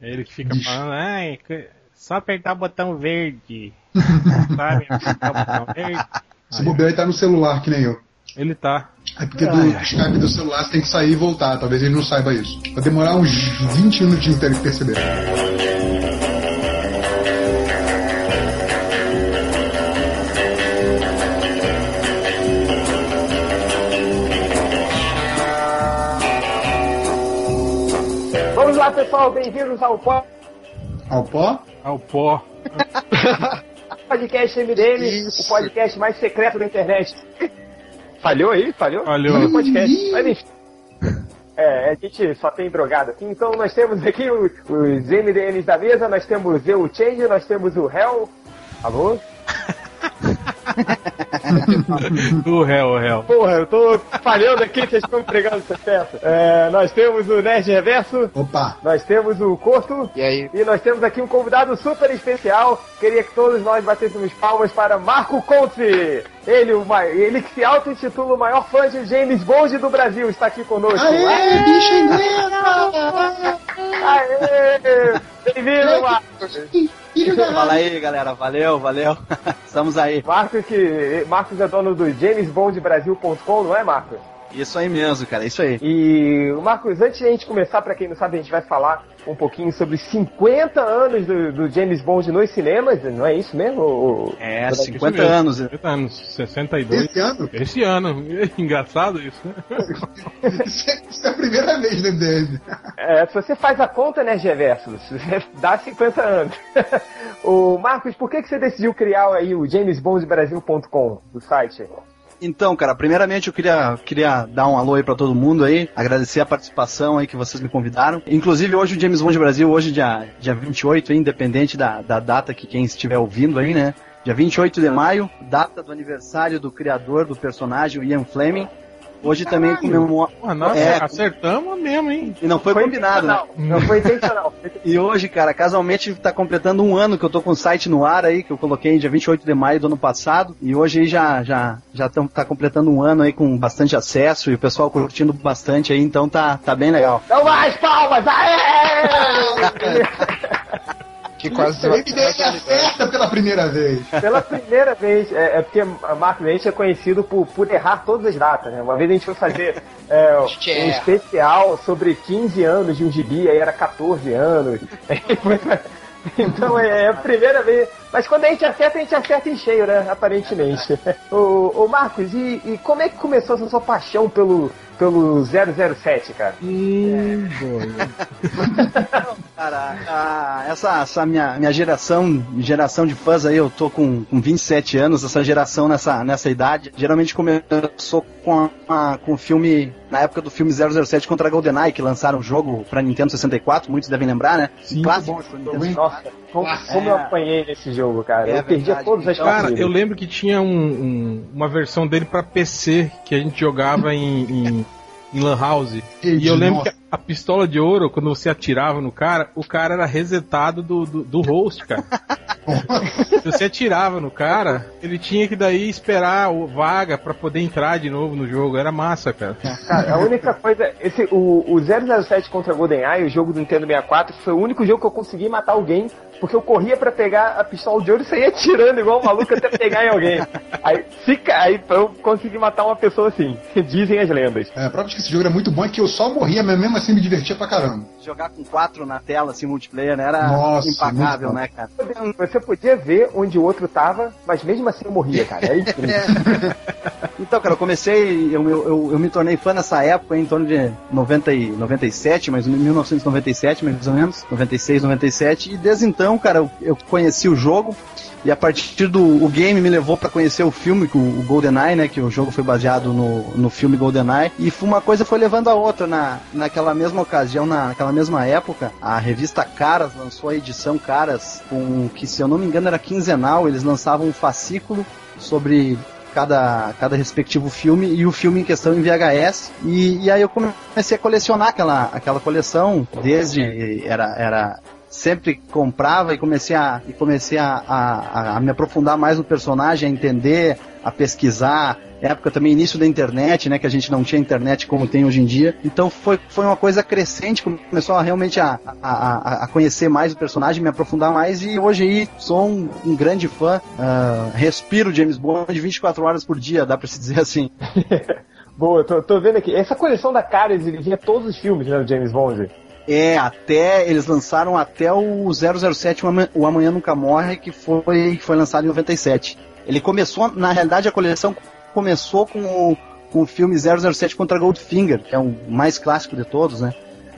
Ele que fica falando, ai, só apertar o botão verde. Sabe? Apertar o botão verde. Se bobear, ele tá no celular, que nem eu. Ele tá. É porque do Skype do celular você tem que sair e voltar. Talvez ele não saiba isso. Vai demorar uns 20 minutinhos pra ele perceber. Pessoal. Bem-vindos ao Pó. Ao Pó? Ao Pó. podcast MDM, Isso. o podcast mais secreto da internet. Falhou aí? Falhou? Falhou. Falhou o podcast. Mas enfim. É, a gente só tem drogado aqui. Então nós temos aqui os, os MDMs da mesa, nós temos eu, o Change, nós temos o Hell. Alô? o réu, o réu. Porra, eu tô falhando aqui, vocês estão entregando essa peça. É, nós temos o Nerd Reverso. Opa. Nós temos o Corto. E aí? E nós temos aqui um convidado super especial. Queria que todos nós batêssemos palmas para Marco Conte. Ele, o, ele que se auto-intitula o maior fã de James Bond do Brasil, está aqui conosco. Aê, Aê! bicho Aê! Bem-vindo, Marcos! Fala aí, galera. Valeu, valeu. Estamos aí. Marcos, que, Marcos é dono do JamesBondBrasil.com, não é, Marcos? Isso aí mesmo, cara, isso aí. E, Marcos, antes de a gente começar, para quem não sabe, a gente vai falar um pouquinho sobre 50 anos do, do James Bond nos cinemas, não é isso mesmo? Ou, é, 50 anos. 50 anos, 62. Esse ano? Esse ano. Engraçado isso, né? isso é a primeira vez no MDM. É, se você faz a conta, né, Geverso, dá 50 anos. o Marcos, por que, que você decidiu criar aí o jamesbondbrasil.com, do site? Então, cara, primeiramente eu queria, queria dar um alô aí pra todo mundo aí, agradecer a participação aí que vocês me convidaram. Inclusive hoje o James Bond Brasil, hoje dia, dia 28, independente da, da data que quem estiver ouvindo aí, né? Dia 28 de maio, data do aniversário do criador do personagem, Ian Fleming. Hoje também comemora. Nossa, é, acertamos mesmo, hein? E não foi, foi combinado, né? Não foi intencional. e hoje, cara, casualmente tá completando um ano que eu tô com o site no ar aí, que eu coloquei dia 28 de maio do ano passado. E hoje aí já, já, já tão, tá completando um ano aí com bastante acesso e o pessoal curtindo bastante aí, então tá, tá bem legal. Então mais palmas! Aê! Que quase Ele acerta pela primeira vez. Pela primeira vez. É, é porque a Mark Lynch é conhecido por, por errar todas as datas, né? Uma vez a gente foi fazer é, um especial sobre 15 anos de um gibi, aí era 14 anos. Então é, é a primeira vez. Mas quando a gente acerta, a gente acerta em cheio, né? Aparentemente. ô, ô Marcos, e, e como é que começou essa sua paixão pelo, pelo 007, cara. Hum, cara, a, essa, essa minha, minha geração, geração de fãs aí, eu tô com, com 27 anos, essa geração nessa, nessa idade, geralmente começou com, a, com o filme, na época do filme 007 contra a GoldenEye, que lançaram o jogo pra Nintendo 64, muitos devem lembrar, né? Sim, Clássico. Bom, Nossa, como, como é. eu apanhei nesse jogo, cara. É, eu perdi todas as Cara, eu lembro que tinha um, um, uma versão dele pra PC que a gente jogava em, em em Lan House. E eu lembro que a pistola de ouro, quando você atirava no cara, o cara era resetado do, do, do host, cara. Se você atirava no cara, ele tinha que daí esperar o vaga para poder entrar de novo no jogo. Era massa, cara. Cara, a única coisa. Esse, o, o 007 contra GoldenEye, o jogo do Nintendo 64, foi o único jogo que eu consegui matar alguém porque eu corria para pegar a pistola de ouro e saía tirando igual um maluco até pegar em alguém. Aí fica, aí eu consegui matar uma pessoa assim, dizem as lendas. É, a prova de que esse jogo era muito bom é que eu só morria, mas mesmo assim me divertia pra caramba. Jogar com quatro na tela, assim, multiplayer, né? Era Nossa, impagável, né, cara? Você podia ver onde o outro tava, mas mesmo assim eu morria, cara. É incrível. então, cara, eu comecei, eu, eu, eu, me tornei fã nessa época, em torno de 90 e 97, mas 1997, mais ou menos, 96, 97, e desde então então, cara, eu, eu conheci o jogo. E a partir do o game me levou para conhecer o filme, o, o GoldenEye, né? Que o jogo foi baseado no, no filme GoldenEye. E uma coisa foi levando a outra. Na, naquela mesma ocasião, na, naquela mesma época, a revista Caras lançou a edição Caras, com que, se eu não me engano, era quinzenal. Eles lançavam um fascículo sobre cada, cada respectivo filme e o filme em questão em VHS. E, e aí eu comecei a colecionar aquela, aquela coleção desde era, era sempre comprava e comecei a, e comecei a, a, a, me aprofundar mais no personagem, a entender, a pesquisar. Época também início da internet, né? Que a gente não tinha internet como tem hoje em dia. Então foi, foi uma coisa crescente, começou a realmente a, a, a conhecer mais o personagem, me aprofundar mais e hoje aí sou um, um grande fã. Uh, respiro James Bond 24 horas por dia, dá pra se dizer assim. Boa, tô, tô vendo aqui. Essa coleção da ele vinha todos os filmes, né, do James Bond. É, até. Eles lançaram até o 007 O Amanhã Nunca Morre, que foi, foi lançado em 97. Ele começou, na realidade, a coleção começou com o, com o filme 007 contra Goldfinger, que é o mais clássico de todos, né?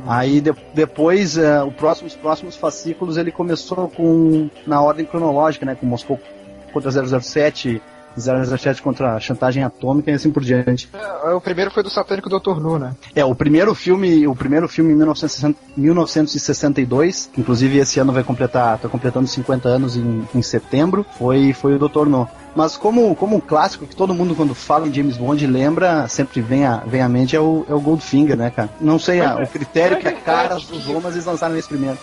Aí de, depois, uh, o próximo, os próximos fascículos ele começou com na ordem cronológica, né? Com Moscou contra 007, 007 contra a chantagem atômica e assim por diante. É, o primeiro foi do satânico Dr. Nu, né? É, o primeiro filme, o primeiro filme em 1960, 1962, que inclusive esse ano vai completar, tá completando 50 anos em, em setembro, foi, foi o Dr. No. Mas como, como um clássico que todo mundo quando fala em James Bond lembra, sempre vem à, vem à mente é o, é o Goldfinger, né, cara? Não sei a, o critério que a cara usou, mas eles lançaram nesse primeiro.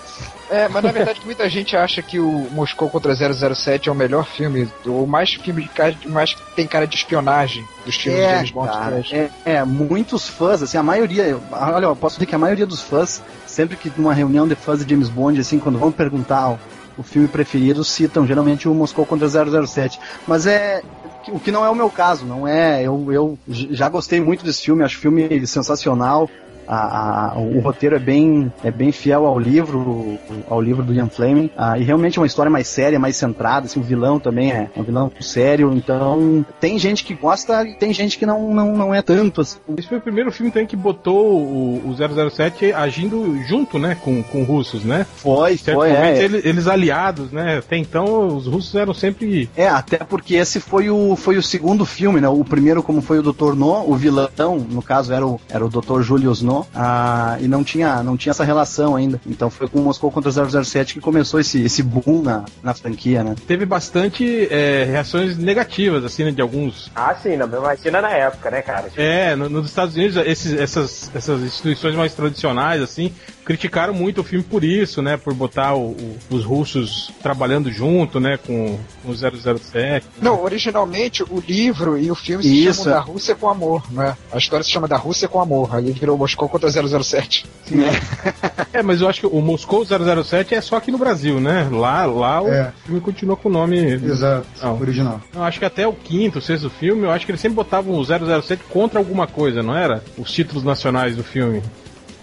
É, mas na verdade muita gente acha que o Moscou contra 007 é o melhor filme, ou mais filme de cara, mais tem cara de espionagem dos filmes é, de James Bond. Cara, é, é, muitos fãs, assim, a maioria, olha, eu posso dizer que a maioria dos fãs, sempre que numa reunião de fãs de James Bond, assim, quando vão perguntar o, filme preferido, citam geralmente o Moscou contra 007. Mas é, o que não é o meu caso, não é. Eu, eu já gostei muito desse filme, acho o filme sensacional a, a, o roteiro é bem, é bem fiel ao livro, ao livro do Ian Fleming, ah, e realmente é uma história mais séria, mais centrada, assim, o vilão também é um vilão sério, então tem gente que gosta e tem gente que não, não, não é tanto. Assim. Esse foi o primeiro filme também que botou o, o 007 agindo junto, né, com, com russos, né? Foi, foi, é. Eles, eles, aliados, né? Até então os russos eram sempre... É, até porque esse foi o, foi o segundo filme, né? O primeiro como foi o Dr. No, o vilão, no caso era o, era o Dr. Julius No, ah, e não tinha, não tinha essa relação ainda. Então foi com o Moscou contra 007 que começou esse, esse boom na, na franquia, né? Teve bastante é, reações negativas, assim, né, de alguns. Ah, sim, não, imagina na época, né, cara? É, no, nos Estados Unidos, esses, essas, essas instituições mais tradicionais, assim, criticaram muito o filme por isso, né? Por botar o, o, os russos trabalhando junto, né? Com, com o 007. Não, originalmente o livro e o filme se isso. chamam da Rússia com Amor, né? A história se chama da Rússia com Amor. Aí virou Moscou contra 007. Sim. É. é, mas eu acho que o Moscou 007 é só aqui no Brasil, né? Lá, lá é. o filme continua com o nome... Exato, não. original. Eu acho que até o quinto, sexto filme, eu acho que eles sempre botavam o 007 contra alguma coisa, não era? Os títulos nacionais do filme.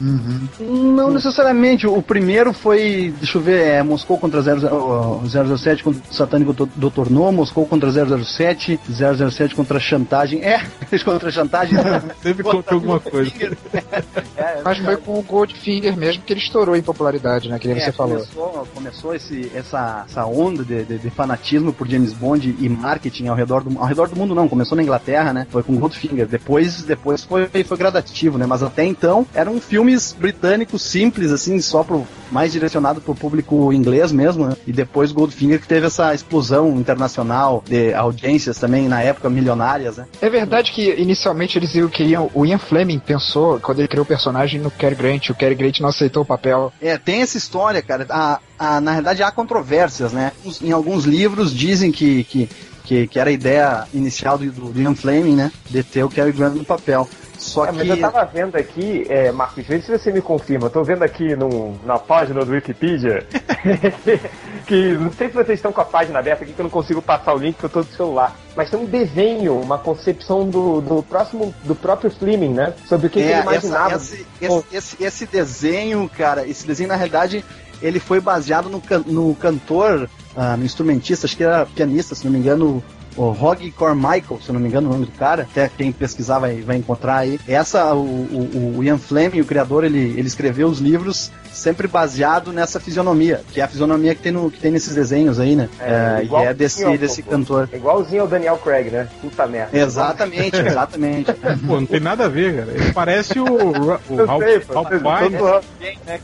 Uhum. Não necessariamente. O primeiro foi, deixa eu ver, é Moscou contra 0, 007 contra o Satânico Dr. No, Moscou contra 007, 007 contra Chantagem. É, contra Chantagem. Sempre contra alguma coisa. é, Mas foi com o Goldfinger mesmo que ele estourou em popularidade, né? Que é, você falou. Começou, começou esse, essa, essa onda de, de, de, fanatismo por James Bond e marketing ao redor, do, ao redor do mundo, não. Começou na Inglaterra, né? Foi com Goldfinger. Depois, depois foi, foi gradativo, né? Mas até então era um filme filmes britânicos simples, assim, só pro mais direcionado pro público inglês mesmo, né? E depois Goldfinger que teve essa explosão internacional de audiências também na época milionárias, né? É verdade que inicialmente eles queriam, o Ian Fleming pensou quando ele criou o personagem no Cary Grant, o Cary Grant não aceitou o papel. É, tem essa história, cara. A, a, na verdade há controvérsias, né? Em alguns livros dizem que, que que, que, era a ideia inicial do, do Ian Fleming, né? De ter o Cary Grant no papel. Só é, que... Mas eu tava vendo aqui, é, Marcos, vê se você me confirma. Eu tô vendo aqui no, na página do Wikipedia que não sei se vocês estão com a página aberta aqui que eu não consigo passar o link porque eu tô do celular. Mas tem um desenho, uma concepção do, do próximo, do próprio Fleming, né? Sobre o que, é, que ele imaginava. Essa, esse, esse, esse, esse, desenho, cara, esse desenho na realidade ele foi baseado no, no cantor, uh, no instrumentista, acho que era pianista, se não me engano, o Rog Cormichael, se eu não me engano o nome do cara, até quem pesquisar vai, vai encontrar aí. Essa, o, o, o Ian Fleming, o criador, ele, ele escreveu os livros sempre baseado nessa fisionomia, que é a fisionomia que tem, no, que tem nesses desenhos aí, né? É, é e é desse, desse cantor. É igualzinho ao Daniel Craig, né? Puta merda. Exatamente, exatamente. pô, não tem nada a ver, cara. Ele parece o, o Ralph, sei, Ralph Fiennes. Né,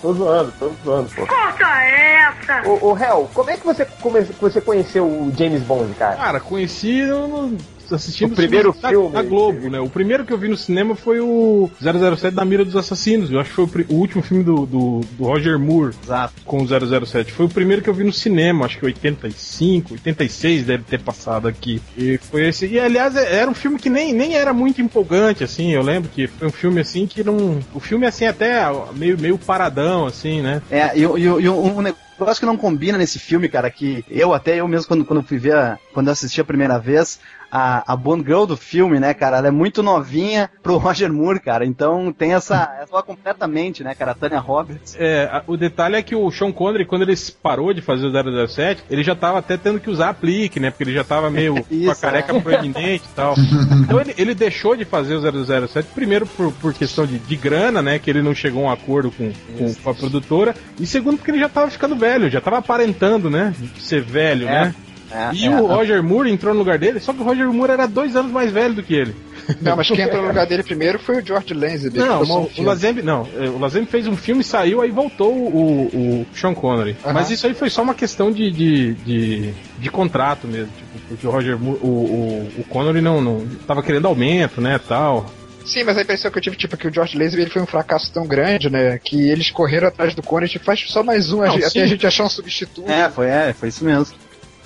tô, zoando, tô zoando, pô. Corta essa! Ô, ô Hel, como é que você, come, você conheceu o James Bond, cara? Cara, conheci no, assistindo o primeiro filme da, Globo, né? O primeiro que eu vi no cinema foi o 007 da Mira dos Assassinos. Eu acho que foi o, o último filme do, do, do, Roger Moore Exato. com o 007. Foi o primeiro que eu vi no cinema, acho que 85, 86 deve ter passado aqui. E foi esse. E aliás, é, era um filme que nem, nem era muito empolgante, assim. Eu lembro que foi um filme assim que não. O filme assim até meio, meio paradão, assim, né? É, e, e, e um negócio acho que não combina nesse filme, cara, que eu até eu mesmo quando, quando fui ver, a, quando eu assisti a primeira vez, a, a Bond Girl do filme, né, cara, ela é muito novinha pro Roger Moore, cara, então tem essa, essa completamente, né, cara, a Tanya Roberts. É, o detalhe é que o Sean Connery, quando ele parou de fazer o 007, ele já tava até tendo que usar aplique, né, porque ele já tava meio Isso, com a careca é. proeminente e tal. Então ele, ele deixou de fazer o 007, primeiro por, por questão de, de grana, né, que ele não chegou a um acordo com, com, com a produtora, e segundo porque ele já tava ficando velho, já tava aparentando, né, ser velho, é. né. É, e é, o Roger Moore entrou no lugar dele, só que o Roger Moore era dois anos mais velho do que ele. Não, mas quem entrou no lugar dele primeiro foi o George Lazenby. Não, o, o Lazenby, não. É, o Lazenby fez um filme, saiu, aí voltou o, o Sean Connery. Mas isso aí foi só uma questão de, de, de, de contrato mesmo. Tipo, porque o Roger Moore, o, o, o Connery não, não tava querendo aumento, né, tal. Sim, mas a impressão que eu tive, tipo, que o George Lazenby ele foi um fracasso tão grande, né? Que eles correram atrás do Connery, tipo, faz só mais um, não, até a gente achar um substituto. É, foi, é, foi isso mesmo.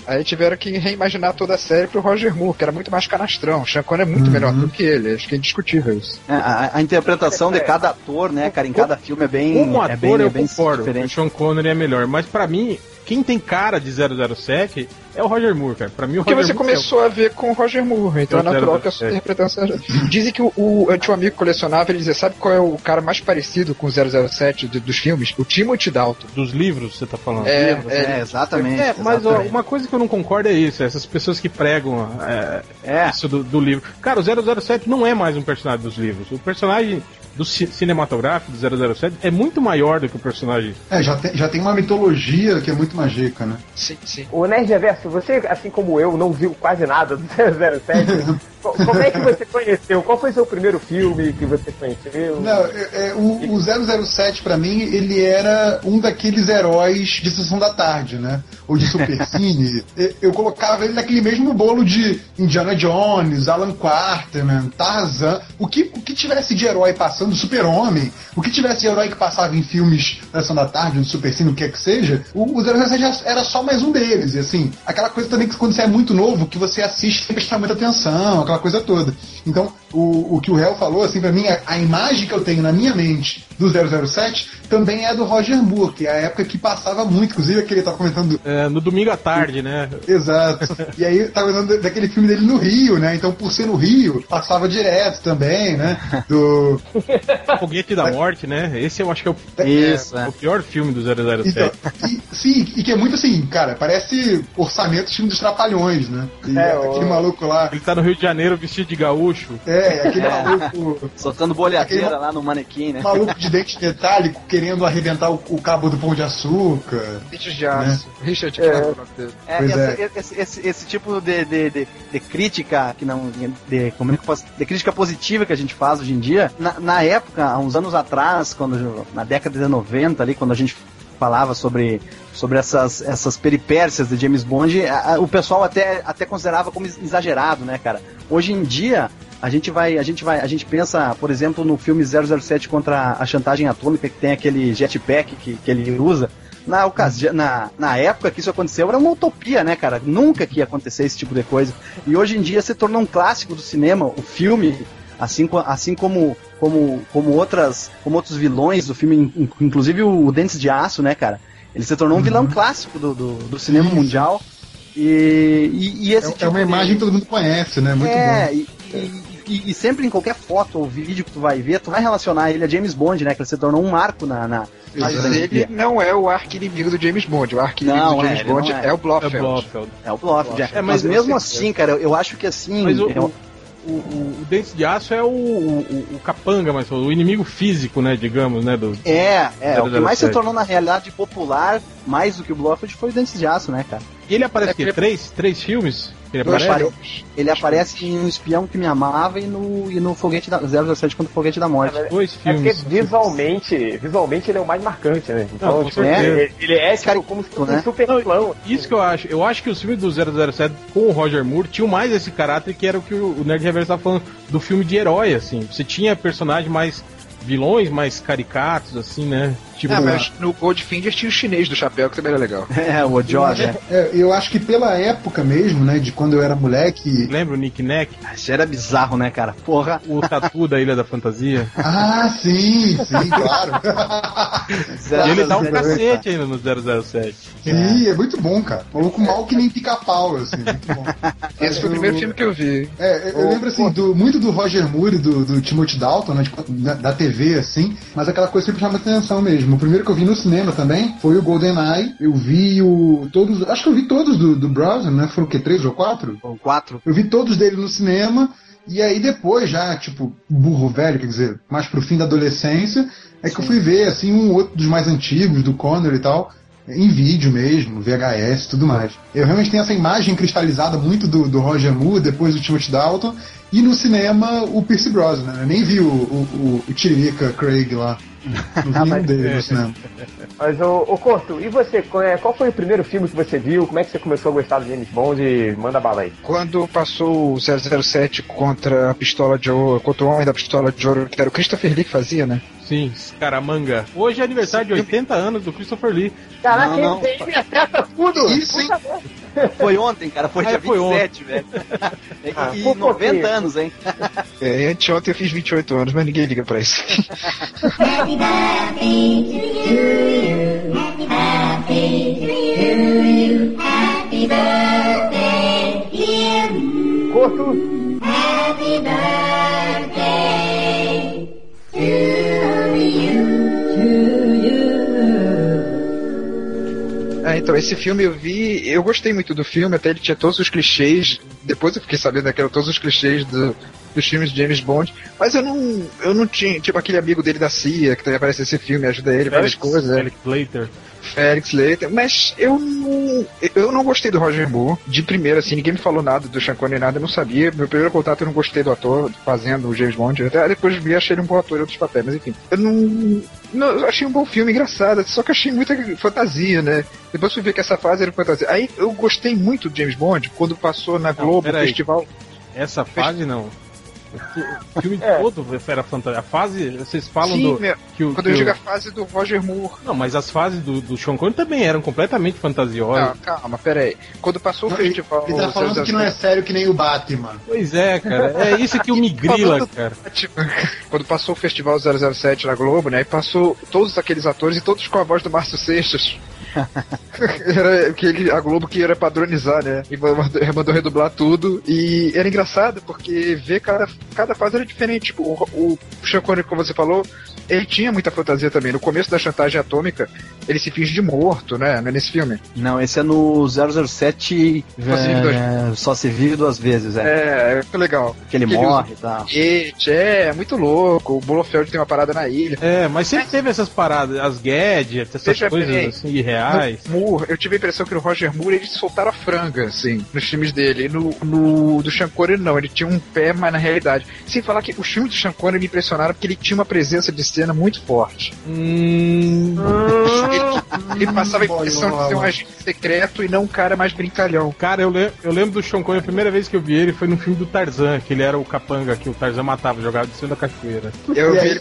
Aí tiveram que reimaginar toda a série pro Roger Moore, que era muito mais canastrão. O Sean Connery é muito uhum. melhor do que ele, acho que é indiscutível isso. É, a, a, interpretação de cada ator, né, cara, em cada filme é bem. Como ator, é bem, eu é bem concordo. Diferente. O Sean Connery é melhor, mas para mim, quem tem cara de 007 é o Roger Moore, cara. Pra mim, o Porque Roger você Moore começou é a ver com o Roger Moore, então é natural que a sua interpretação seja. Dizem que o, o, eu tinha um amigo que colecionava, ele dizia, sabe qual é o cara mais parecido com o 007 de, dos filmes? O Timothy Dalton. Dos livros, você tá falando? É, livros, é, é exatamente. É, mas exatamente. Ó, uma coisa que eu não concordo é isso, essas pessoas que pregam é, é. isso do, do livro. Cara, o 007 não é mais um personagem dos livros. O personagem do cinematográfico do 007 é muito maior do que o personagem. É, já tem, já tem uma mitologia que é muito magica, né? Sim, sim. O Nerd Reverso, você, assim como eu, não viu quase nada do 007. Como é que você conheceu? Qual foi o seu primeiro filme que você conheceu? Não, é, é, o, o 007 para mim, ele era um daqueles heróis de sessão da tarde, né? Ou de Supercine. eu colocava ele naquele mesmo bolo de Indiana Jones, Alan Quarterman, Tarzan. O que, o que tivesse de herói passando, Super-Homem, o que tivesse de herói que passava em filmes da sessão da tarde, no Supercine, o que é que seja, o, o 007 era só mais um deles. E assim, aquela coisa também que quando você é muito novo, que você assiste sem prestar muita atenção, aquela coisa toda. Então, o, o que o réu falou, assim, para mim, a, a, imagem que eu tenho na minha mente do 007 também é do Roger Moore, que é a época que passava muito, inclusive aquele ele tava comentando. É, no domingo à tarde, né? Exato. e aí tava comentando daquele filme dele no Rio, né? Então, por ser no Rio, passava direto também, né? Do. Foguete da Morte, né? Esse eu acho que é o, é, Isso, é. o pior filme do 007. Então, e, sim, e que é muito assim, cara, parece orçamento de filme dos Trapalhões, né? E é, aquele o... maluco lá. Ele tá no Rio de Janeiro vestido de gaúcho. É, aquele é. maluco. Soltando bolhadeira aquele, lá no manequim, né? Maluco de dente metálico querendo arrebentar o, o cabo do pão de açúcar. Richard de aço. Né? Richard é. é, essa, é. Esse, esse, esse, tipo de, de, de, de, crítica que não. De, como é que posso, de crítica positiva que a gente faz hoje em dia, na, na época, há uns anos atrás, quando na década de 90 ali, quando a gente falava sobre, sobre essas, essas peripécias de James Bond, a, a, o pessoal até, até considerava como exagerado, né, cara? Hoje em dia, a gente vai, a gente vai, a gente pensa, por exemplo, no filme 007 contra a chantagem atômica, que tem aquele jetpack que, que ele usa. Na, ocasião, na, na época que isso aconteceu, era uma utopia, né, cara? Nunca que ia acontecer esse tipo de coisa. E hoje em dia se tornou um clássico do cinema, o filme, assim, assim como, como, como, outras, como outros vilões do filme, inclusive o Dentes de Aço, né, cara? Ele se tornou um vilão uhum. clássico do, do, do cinema Isso. mundial. E, e, e esse é, tipo é uma imagem que todo mundo conhece, né? Muito é, bom. E, e, e, e, sempre em qualquer foto ou vídeo que tu vai ver, tu vai relacionar ele a James Bond, né? Que ele se tornou um marco na. na mas ele não é o arco-inimigo do James Bond. O arco-inimigo do James é, Bond é. é. o Blofeld. É o Blofeld. É o Blofeld. É, mas mesmo assim, cara, eu acho que assim. Mas o, eu, o, o, o Dente de Aço é o, o, o, capanga, mas o inimigo físico, né, digamos, né? Do, é, é. O que mais se tornou na realidade popular, mais do que o Blofeld, foi o Dente de Aço, né, cara? E ele aparece é, três, três filmes? Ele aparece, ele aparece em Um Espião que Me Amava e no, e no Foguete da 007 contra o Foguete da Morte. É, Dois é filmes. É porque visualmente, visualmente ele é o mais marcante, né? Então, Não, tipo, é, ele, é tipo, como né? um super Não, Isso que eu acho. Eu acho que os filmes do 007 com o Roger Moore tinham mais esse caráter que era o que o Nerd Reverso estava falando do filme de herói, assim. Você tinha personagem mais vilões mais caricatos, assim, né? Tipo, ah, mas no Goldfinger tinha o chinês do chapéu, que também era legal. É, o Ojob, né? É, eu acho que pela época mesmo, né, de quando eu era moleque... Lembra o Nick Neck? Isso era bizarro, né, cara? Porra. O tatu da Ilha da Fantasia. Ah, sim, sim, claro. e ele dá um cacete ainda no 007. Sim, é muito bom, cara. Maluco mal que nem pica-pau, assim, muito bom. Esse foi o primeiro filme que eu vi. É, eu, lembro, assim, do, muito do Roger Moore e do, do Timothy Dalton, né, tipo, da, da TV, assim, mas aquela coisa sempre chama atenção mesmo. O primeiro que eu vi no cinema também foi o GoldenEye. Eu vi o. todos. Acho que eu vi todos do, do Brosnan, né? Foram o quê? Três ou quatro? Foram quatro. Eu vi todos dele no cinema. E aí depois, já, tipo, burro velho, quer dizer, mais pro fim da adolescência, é Sim. que eu fui ver, assim, um outro dos mais antigos, do Connor e tal, em vídeo mesmo, VHS e tudo mais. Eu realmente tenho essa imagem cristalizada muito do, do Roger Moore, depois do Timothy Dalton, e no cinema o Pierce Brosnan, né? Eu nem vi o, o, o Tiririca Craig lá. Nenhum dele no cinema. Mas, ô, ô Corto, e você? É, qual foi o primeiro filme que você viu? Como é que você começou a gostar do James Bond e manda bala aí? Quando passou o 007 contra a pistola de ouro, contra o homem da pistola de ouro, que era o Christopher Lee que fazia, né? Sim, Scaramanga. Hoje é aniversário de 80 anos do Christopher Lee. Caraca, não, não. ele acerta tudo! Isso, hein? Foi ontem, cara, foi ah, dia foi 27, velho. Ah, e 90 anos, hein? É, anteontem eu fiz 28 anos, mas ninguém liga pra isso. Happy birthday to you. Happy birthday to you. Happy birthday, dear Corto. Happy birthday to É, então, esse filme eu vi, eu gostei muito do filme, até ele tinha todos os clichês. Depois eu fiquei sabendo que eram todos os clichês do, dos filmes de James Bond, mas eu não, eu não tinha, tipo aquele amigo dele da CIA, que também aparece nesse filme, ajuda ele, várias coisas. Felix Leiter. Felix Leiter, mas eu não, eu não gostei do Roger Moore, de primeira, assim, ninguém me falou nada do Sean Connery, nada, eu não sabia. Meu primeiro contato eu não gostei do ator fazendo o James Bond, até depois vi, achei ele um bom ator em outros papéis, mas enfim. Eu não, não eu achei um bom filme, engraçado, só que achei muita fantasia, né? Depois fui ver que essa fase era fantasia. Aí eu gostei muito do James Bond quando passou na Globo, não, festival. Essa fase não. O filme é. todo era fantasia. A fase, vocês falam Sim, do. Meu, que o, quando que eu digo a fase do Roger Moore. Não, mas as fases do, do Sean Connery também eram completamente fantasiosas. Não, calma, pera aí. Quando passou não, o festival. Ele, tá falando que não é sério que nem o Batman. Pois é, cara. É isso que o me grila, cara. Quando passou o festival 007 na Globo, né? E passou todos aqueles atores e todos com a voz do Márcio Seixas. era que ele, a Globo que era padronizar, né? E mandou redublar tudo. E era engraçado porque ver cada, cada fase era diferente. Tipo, o, o Sean Connery, como você falou, ele tinha muita fantasia também. No começo da chantagem atômica, ele se finge de morto, né? Não é nesse filme? Não, esse é no 007 é, Só se vive duas vezes, é. É, é legal. Que ele morre e tal. É, é, muito louco. O Bolofeld tem uma parada na ilha. É, mas sempre teve essas paradas, as gadgets, essas Veja coisas bem, assim, irreais. Moore, eu tive a impressão que no Roger Moore eles soltaram a franga, assim, nos filmes dele. E no, no do Sean Connery, não, ele tinha um pé, mas na realidade. Sem falar que os filmes do Sean Connery me impressionaram porque ele tinha uma presença de cena muito forte. Hum. Ele, ele passava a impressão de ser um agente secreto e não um cara mais brincalhão. Cara, eu, le eu lembro do Sean Connery, a primeira vez que eu vi ele foi no filme do Tarzan, que ele era o capanga que o Tarzan matava, jogava de cima da cachoeira. Eu vi ele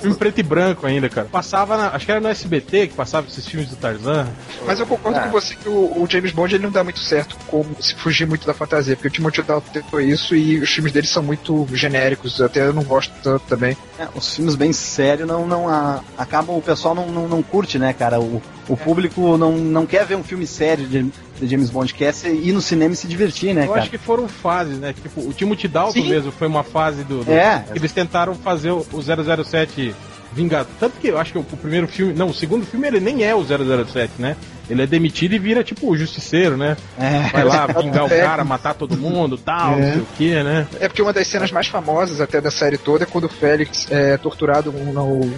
filme preto e branco ainda, cara. Passava, na, acho que era no SBT que passava esses filmes do Tarzan. Mas eu concordo é. com você que o, o, James Bond ele não dá muito certo como se fugir muito da fantasia, porque o Timothy Dalton tentou isso e os filmes dele são muito genéricos, até eu não gosto tanto também. É, os filmes bem sérios não, não a, acabam, o pessoal não, não, não curte, né, cara? O, o público não, não quer ver um filme sério de, de James Bond, quer ir no cinema e se divertir, né, Eu cara? acho que foram fases, né? Tipo, o Timothy Dalton Sim. mesmo foi uma fase do... do é. Eles tentaram fazer o 007 Vingado. Tanto que eu acho que o primeiro filme... Não, o segundo filme ele nem é o 007, né? ele é demitido e vira tipo o justiceiro, né? É. Vai lá vingar o cara, matar todo mundo, tal, é. não sei o que, né? É porque uma das cenas mais famosas até da série toda é quando o Félix é torturado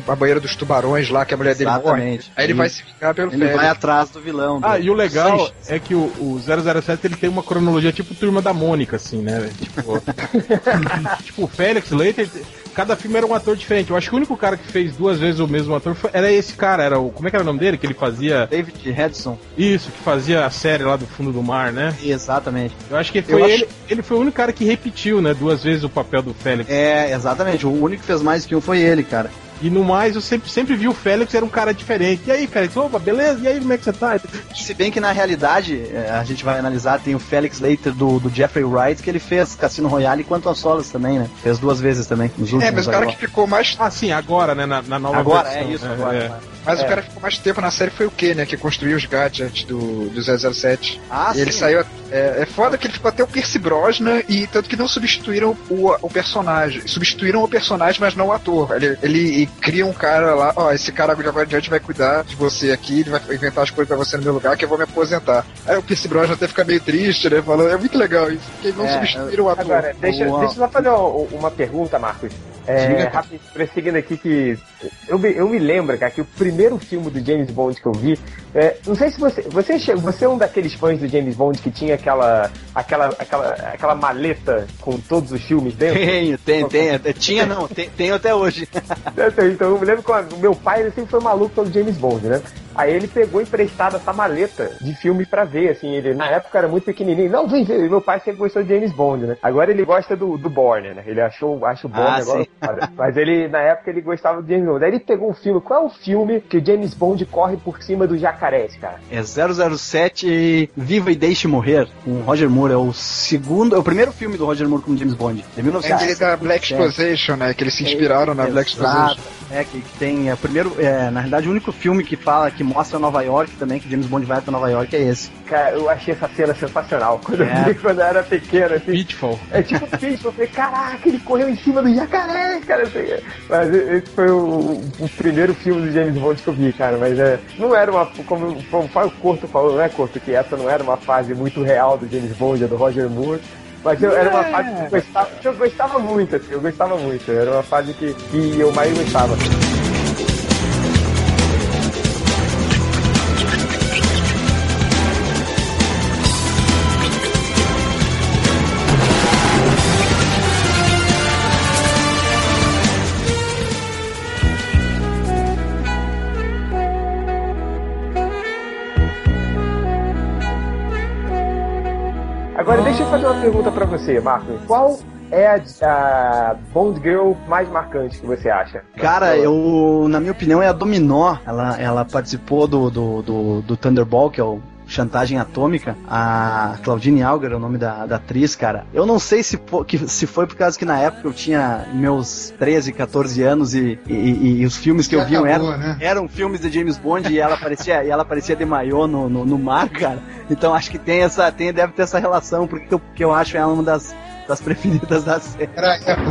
na banheira dos tubarões lá, que a mulher Exatamente. dele morre. Aí ele vai se vingar pelo ele Félix. Ele vai atrás do vilão. Ah, e o legal é que o, o 007 ele tem uma cronologia tipo Turma da Mônica, assim, né? Tipo, tipo o Félix Leiter cada filme era um ator diferente. Eu acho que o único cara que fez duas vezes o mesmo ator foi, era esse cara, era o. Como é que era o nome dele? Que ele fazia. David Hedson. Isso, que fazia a série lá do fundo do mar, né? Exatamente. Eu acho que foi ele. Acho... Ele foi o único cara que repetiu, né? Duas vezes o papel do Félix. É, exatamente. O único que fez mais que um foi ele, cara. E no mais, eu sempre, sempre vi o Félix era um cara diferente. E aí, Félix, opa, beleza? E aí, como é que você tá? Se bem que na realidade, é, a gente vai analisar, tem o Félix Leiter do, do Jeffrey Wright, que ele fez Cassino Royale e Quanto Solas também, né? Fez duas vezes também, nos últimos. É, mas o cara agora. que ficou mais. Ah, sim, agora, né? Na, na nova Agora, versão. é isso, é, agora. É. Mas é. o cara que ficou mais tempo na série foi o K, né? Que construiu os gadgets do, do 007. Ah, e sim. ele saiu. É, é foda que ele ficou até o Percy Brosnan e tanto que não substituíram o, o personagem. Substituíram o personagem, mas não o ator. Ele, ele cria um cara lá, ó, esse cara de agora adiante vai cuidar de você aqui, ele vai inventar as coisas pra você no meu lugar que eu vou me aposentar. Aí o Percy Brosnan até fica meio triste, né? Falando, é muito legal isso, porque não é, substituíram o ator. Agora, deixa, deixa eu só fazer uma pergunta, Marcos. É, rápido, prosseguindo aqui que eu me, eu me lembro, cara, que o primeiro filme do James Bond que eu vi, é, não sei se você, você você é um daqueles fãs do James Bond que tinha aquela, aquela, aquela, aquela maleta com todos os filmes dentro? Tenho, tenho, tenho, tinha não, tenho, tenho até hoje. então eu me lembro que o meu pai sempre foi maluco pelo James Bond, né? Aí ele pegou emprestado essa maleta de filme pra ver, assim, ele na época era muito pequenininho. Não, vem ver, meu pai sempre gostou de James Bond, né? Agora ele gosta do, do Bourne, né? Ele achou, acha o Bond ah, agora, mas ele, na época, ele gostava do James Bond. Aí ele pegou um filme, qual é o filme que o James Bond corre por cima do jacarés, cara? É 007 Viva e Deixe Morrer, com Roger Moore, é o segundo, é o primeiro filme do Roger Moore com James Bond, de 1900. É aquele da Black Exposition, né? Que eles se inspiraram é, na Black Exposition. É, que, que tem, é, o primeiro, é, na verdade, o único filme que fala, que mostra Nova York também, que James Bond vai pra Nova York, é esse. Cara, eu achei essa cena sensacional. Quando é. eu vi quando eu era pequeno, assim. Pitfall. É tipo Pitfall. Eu falei, caraca, ele correu em cima do jacaré, cara. Assim, mas esse foi o, o, primeiro filme do James Bond que eu vi, cara. Mas é, não era uma. Como, como o Corto falou, não é Corto, que essa não era uma fase muito real do James Bond, do Roger Moore. Mas eu, era uma fase que eu gostava, que eu gostava muito, assim, eu gostava muito. Era uma fase que, que eu mais gostava. Agora deixa eu fazer uma pergunta para você, Marcos. Qual é a, a, Bond Girl mais marcante que você acha? Cara, eu, na minha opinião, é a Dominó. Ela, ela participou do, do, do, do Thunderball, que é o Chantagem Atômica, a Claudine Alger, é o nome da, da atriz, cara. Eu não sei se, que, se foi por causa que na época eu tinha meus 13, 14 anos e, e, e os filmes que, eu vi eram, né? eram filmes de James Bond e ela parecia, e ela parecia de maiô no, no, no, mar, cara. Então acho que tem essa, tem, deve ter essa relação, porque eu, porque eu acho ela uma das das preferidas da série.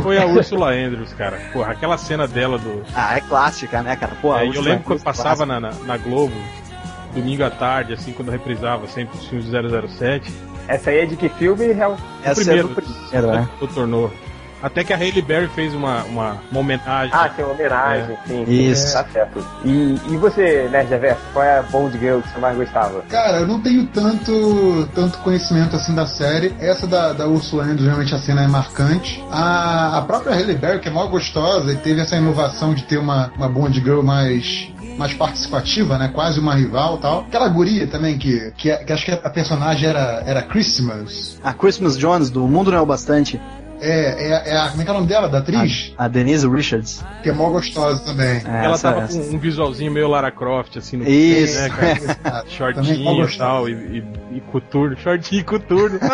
Foi a Ursula Andrews, cara. Porra, aquela cena dela do. Ah, é clássica, né, cara? Pô, é, eu lembro quando passava na, na, na, Globo, domingo à tarde, assim, quando reprisava sempre os filmes do 007. Essa aí é de que filme? Real? Essa primeiro, é do primeiro, né? Tornou. Até que a Hailey Berry fez uma, uma, uma homenagem. Ah, tem uma homenagem, é. sim. Isso. Tá certo. E, e você, Nerd Reverso, qual é a Bond Girl que você mais gostava? Cara, eu não tenho tanto, tanto conhecimento assim da série. Essa da, da Ursula Andrews, realmente a cena é marcante. A, a própria Hailey Berry, que é mó gostosa e teve essa inovação de ter uma, uma Bond Girl mais mais participativa, né? Quase uma rival tal. Aquela guria também que, que, que acho que a personagem era, era Christmas. A Christmas Jones, do Mundo Não é o Bastante. É, é, é a, como é que é o nome dela, da atriz? A, a Denise Richards. Que é mó gostosa também. É, ela essa, tava essa. com um visualzinho meio Lara Croft, assim, no Isso. né, cara? Shortinho e tal, e, e, e coturno. Shortinho e coturno.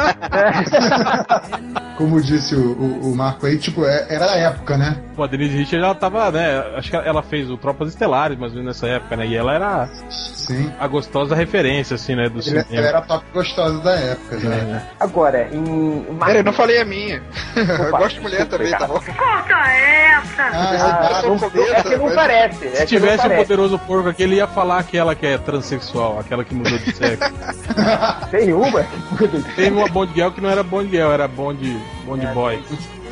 como disse o, o, o Marco aí, tipo, é, era a época, né? Pô, a Denise Richard, ela tava, né? Acho que ela fez o Tropas Estelares, mas nessa época, né? E ela era Sim. a gostosa referência, assim, né? Do Ela, cinema. ela era a top gostosa da época, É, já. né? Agora, em. Pera, eu não falei a minha. Eu gosto de mulher também, tá bom? Ah, Ah, não, é que não parece. É Se tivesse o parece. poderoso porco aqui, ele ia falar aquela que é transexual, aquela que mudou de sexo. Tem uma? Teve uma Bond Girl que não era Bond Girl, era Bond, Bond Boy.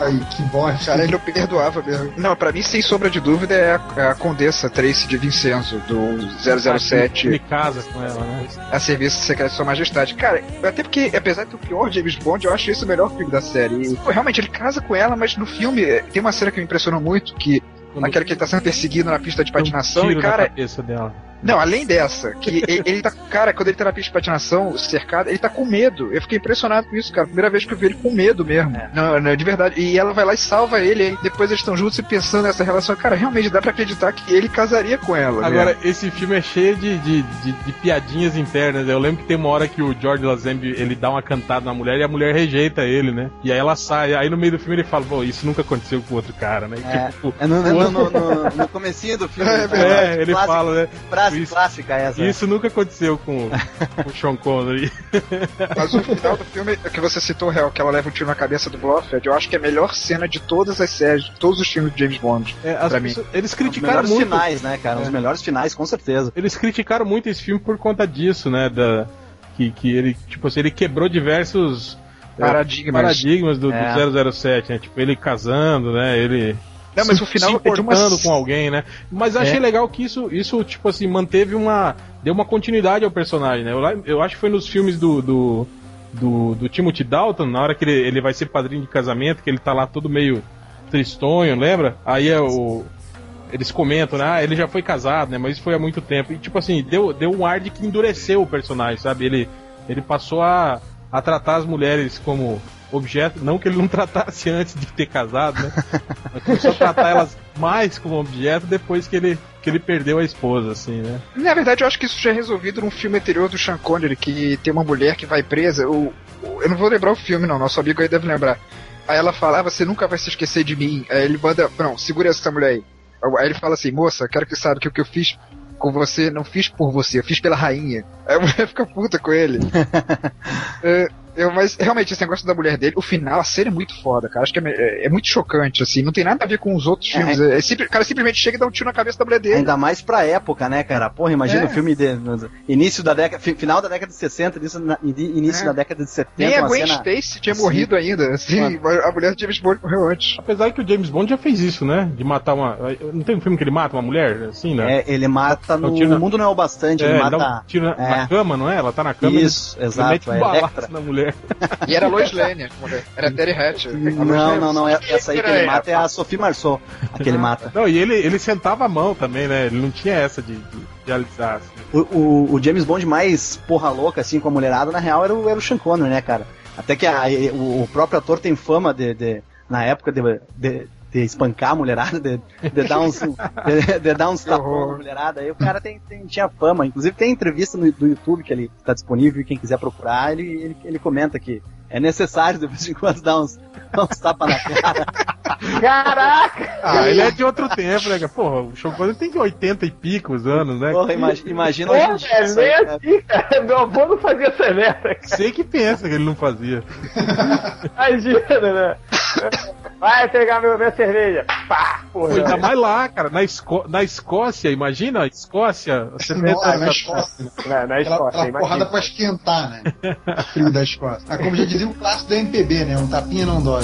aí, que bosta. Cara, ele não perdoava mesmo. Não, pra mim, sem sombra de dúvida, é a, é a Condessa Tracy de Vincenzo, do 007, Ele casa com ela, né? a Serviço Secreto de Sua Majestade. Cara, até porque, apesar de ter o pior James Bond, eu acho esse o melhor filme da série. E, pô, realmente, ele casa com ela, mas no filme eh, tem uma cena que me impressionou muito, que aquela que ele tá sendo perseguido na pista de patinação, Um e tiro na cara, cabeça dela. Não, além dessa, que ele, ele tá. Cara, quando ele tá na pista de patinação, cercado, ele tá com medo. Eu fiquei impressionado com isso, cara. Primeira vez que eu vi ele com medo mesmo. Não, não, de verdade. E ela vai lá e salva ele, aí depois eles estão juntos e pensando nessa relação. Cara, realmente dá pra acreditar que ele casaria com ela. né? Agora, esse filme é cheio de, de, de, de piadinhas internas. Eu lembro que tem uma hora que o George Lazenby ele dá uma cantada na mulher e a mulher rejeita ele, né? E aí ela sai. Aí no meio do filme ele fala, pô, isso nunca aconteceu com outro cara, né? É, Tipo, é no, no, no, no- no comecinho do filme. É, ele fala, é, ele clássico- fala, né? Frase Isso- clássica essa. Isso nunca aconteceu com, com o Sean Connery. Mas o final do filme que você citou, Real, que ela leva um tiro na cabeça do Blofeld, eu acho que é a melhor cena de todas as séries, de todos os filmes de James Bond. É, as Pra mim. eles Os criticaram melhores muito. finais, né, cara? Os É. melhores finais, com certeza. Eles criticaram muito esse filme por conta disso, né? Da, que, que ele, tipo assim, ele quebrou diversos é, Paradigmas. paradigmas do, É. do 007, né? Tipo, ele casando, né? Ele Não, mas se, o final se é de uma- importando com alguém, né? Mas achei É. legal que isso, isso, tipo assim, manteve uma. deu uma continuidade ao personagem, né? Eu, eu acho que foi nos filmes do. do do, do Timothy Dalton, na hora que ele, ele vai ser padrinho de casamento, que ele tá lá todo meio tristonho, lembra? Aí é o, eles comentam, né? Ah, ele já foi casado, né? Mas isso foi há muito tempo. E tipo assim, deu, deu um ar de que endureceu o personagem, sabe? Ele, ele passou a, a tratar as mulheres como objeto, não que ele não tratasse antes de ter casado, né? Mas começou a tratar elas mais como objeto depois que ele, que ele perdeu a esposa, assim, né? Na verdade, eu acho que isso já é resolvido num filme anterior do Sean Connery, que tem uma mulher que vai presa. O, o- eu não vou lembrar o filme, não. Nosso amigo aí deve lembrar. Aí ela fala, ah, você nunca vai se esquecer de mim. Aí ele manda, não, segura essa mulher aí. Aí ele fala assim, moça, quero que saiba que o que eu fiz com você, não fiz por você, eu fiz pela rainha. Aí a mulher fica puta com ele. É, eu, mas realmente, esse negócio da mulher dele, o final, a cena é muito foda, cara. Acho que é, é- é muito chocante, assim. Não tem nada a ver com os outros É, filmes. É, é o cara simplesmente chega e dá um tiro na cabeça da mulher dele. Ainda mais pra época, né, cara? Porra, imagina É. o filme de no- início da década, fi- final da década de 60, início, na- início É. da década de 70, Nem a Gwen cena Stacy tinha Sim. morrido ainda. Assim, a mulher de James Bond morreu antes. Apesar que o James Bond já fez isso, né? De matar uma. Não tem um filme que ele mata uma mulher, assim, né? É, ele mata no Dá tiro na- O Mundo Não é o Bastante, É, ele ele dá mata. um tiro na, é. na cama, não é? Ela tá na cama Isso, ele, ele exato, mete um balaço Electra. na mulher. E era a Lois Lane, a mulher. Era a Terry Hatcher. Não, não, não. é- Essa aí que ele mata é a Sophie Marceau. A que ele mata. Não, e ele, ele sentava a mão também, né? Ele não tinha essa de, de, de alisar. Assim. O, o, o James Bond mais porra louca, assim, com a mulherada, na real, era o, era o Sean Connery, né, cara? Até que a- o, o próprio ator tem fama de, de- na época, de, de, de espancar a mulherada, de, de dar uns, de, de dar uns tapões na mulherada. Aí o cara tem, tem- tinha fama. Inclusive tem entrevista no, do YouTube que ele tá disponível, e quem quiser procurar, ele, ele, ele comenta que é necessário, de vez em quando, dar uns, uns tapas na cara. Caraca! Ah, ele é de outro tempo, né? Porra, o Connery tem 80 e picos anos, né? Porra, imagina, imagina hoje é cara. assim, cara. Meu avô não fazia essa merda, cara. Sei que pensa que ele não fazia. Imagina, né? Vai pegar meu, minha cerveja. Pá, porra. Ainda mais lá, cara, na, Esco na Escócia, imagina, a Escócia. Você Nossa, na Escócia. Na, na Aquela, Escócia, aquela porrada imagina. pra esquentar, né? Frio da Escócia. Ah, como já dizia o clássico da MPB, né? Um tapinha não dói.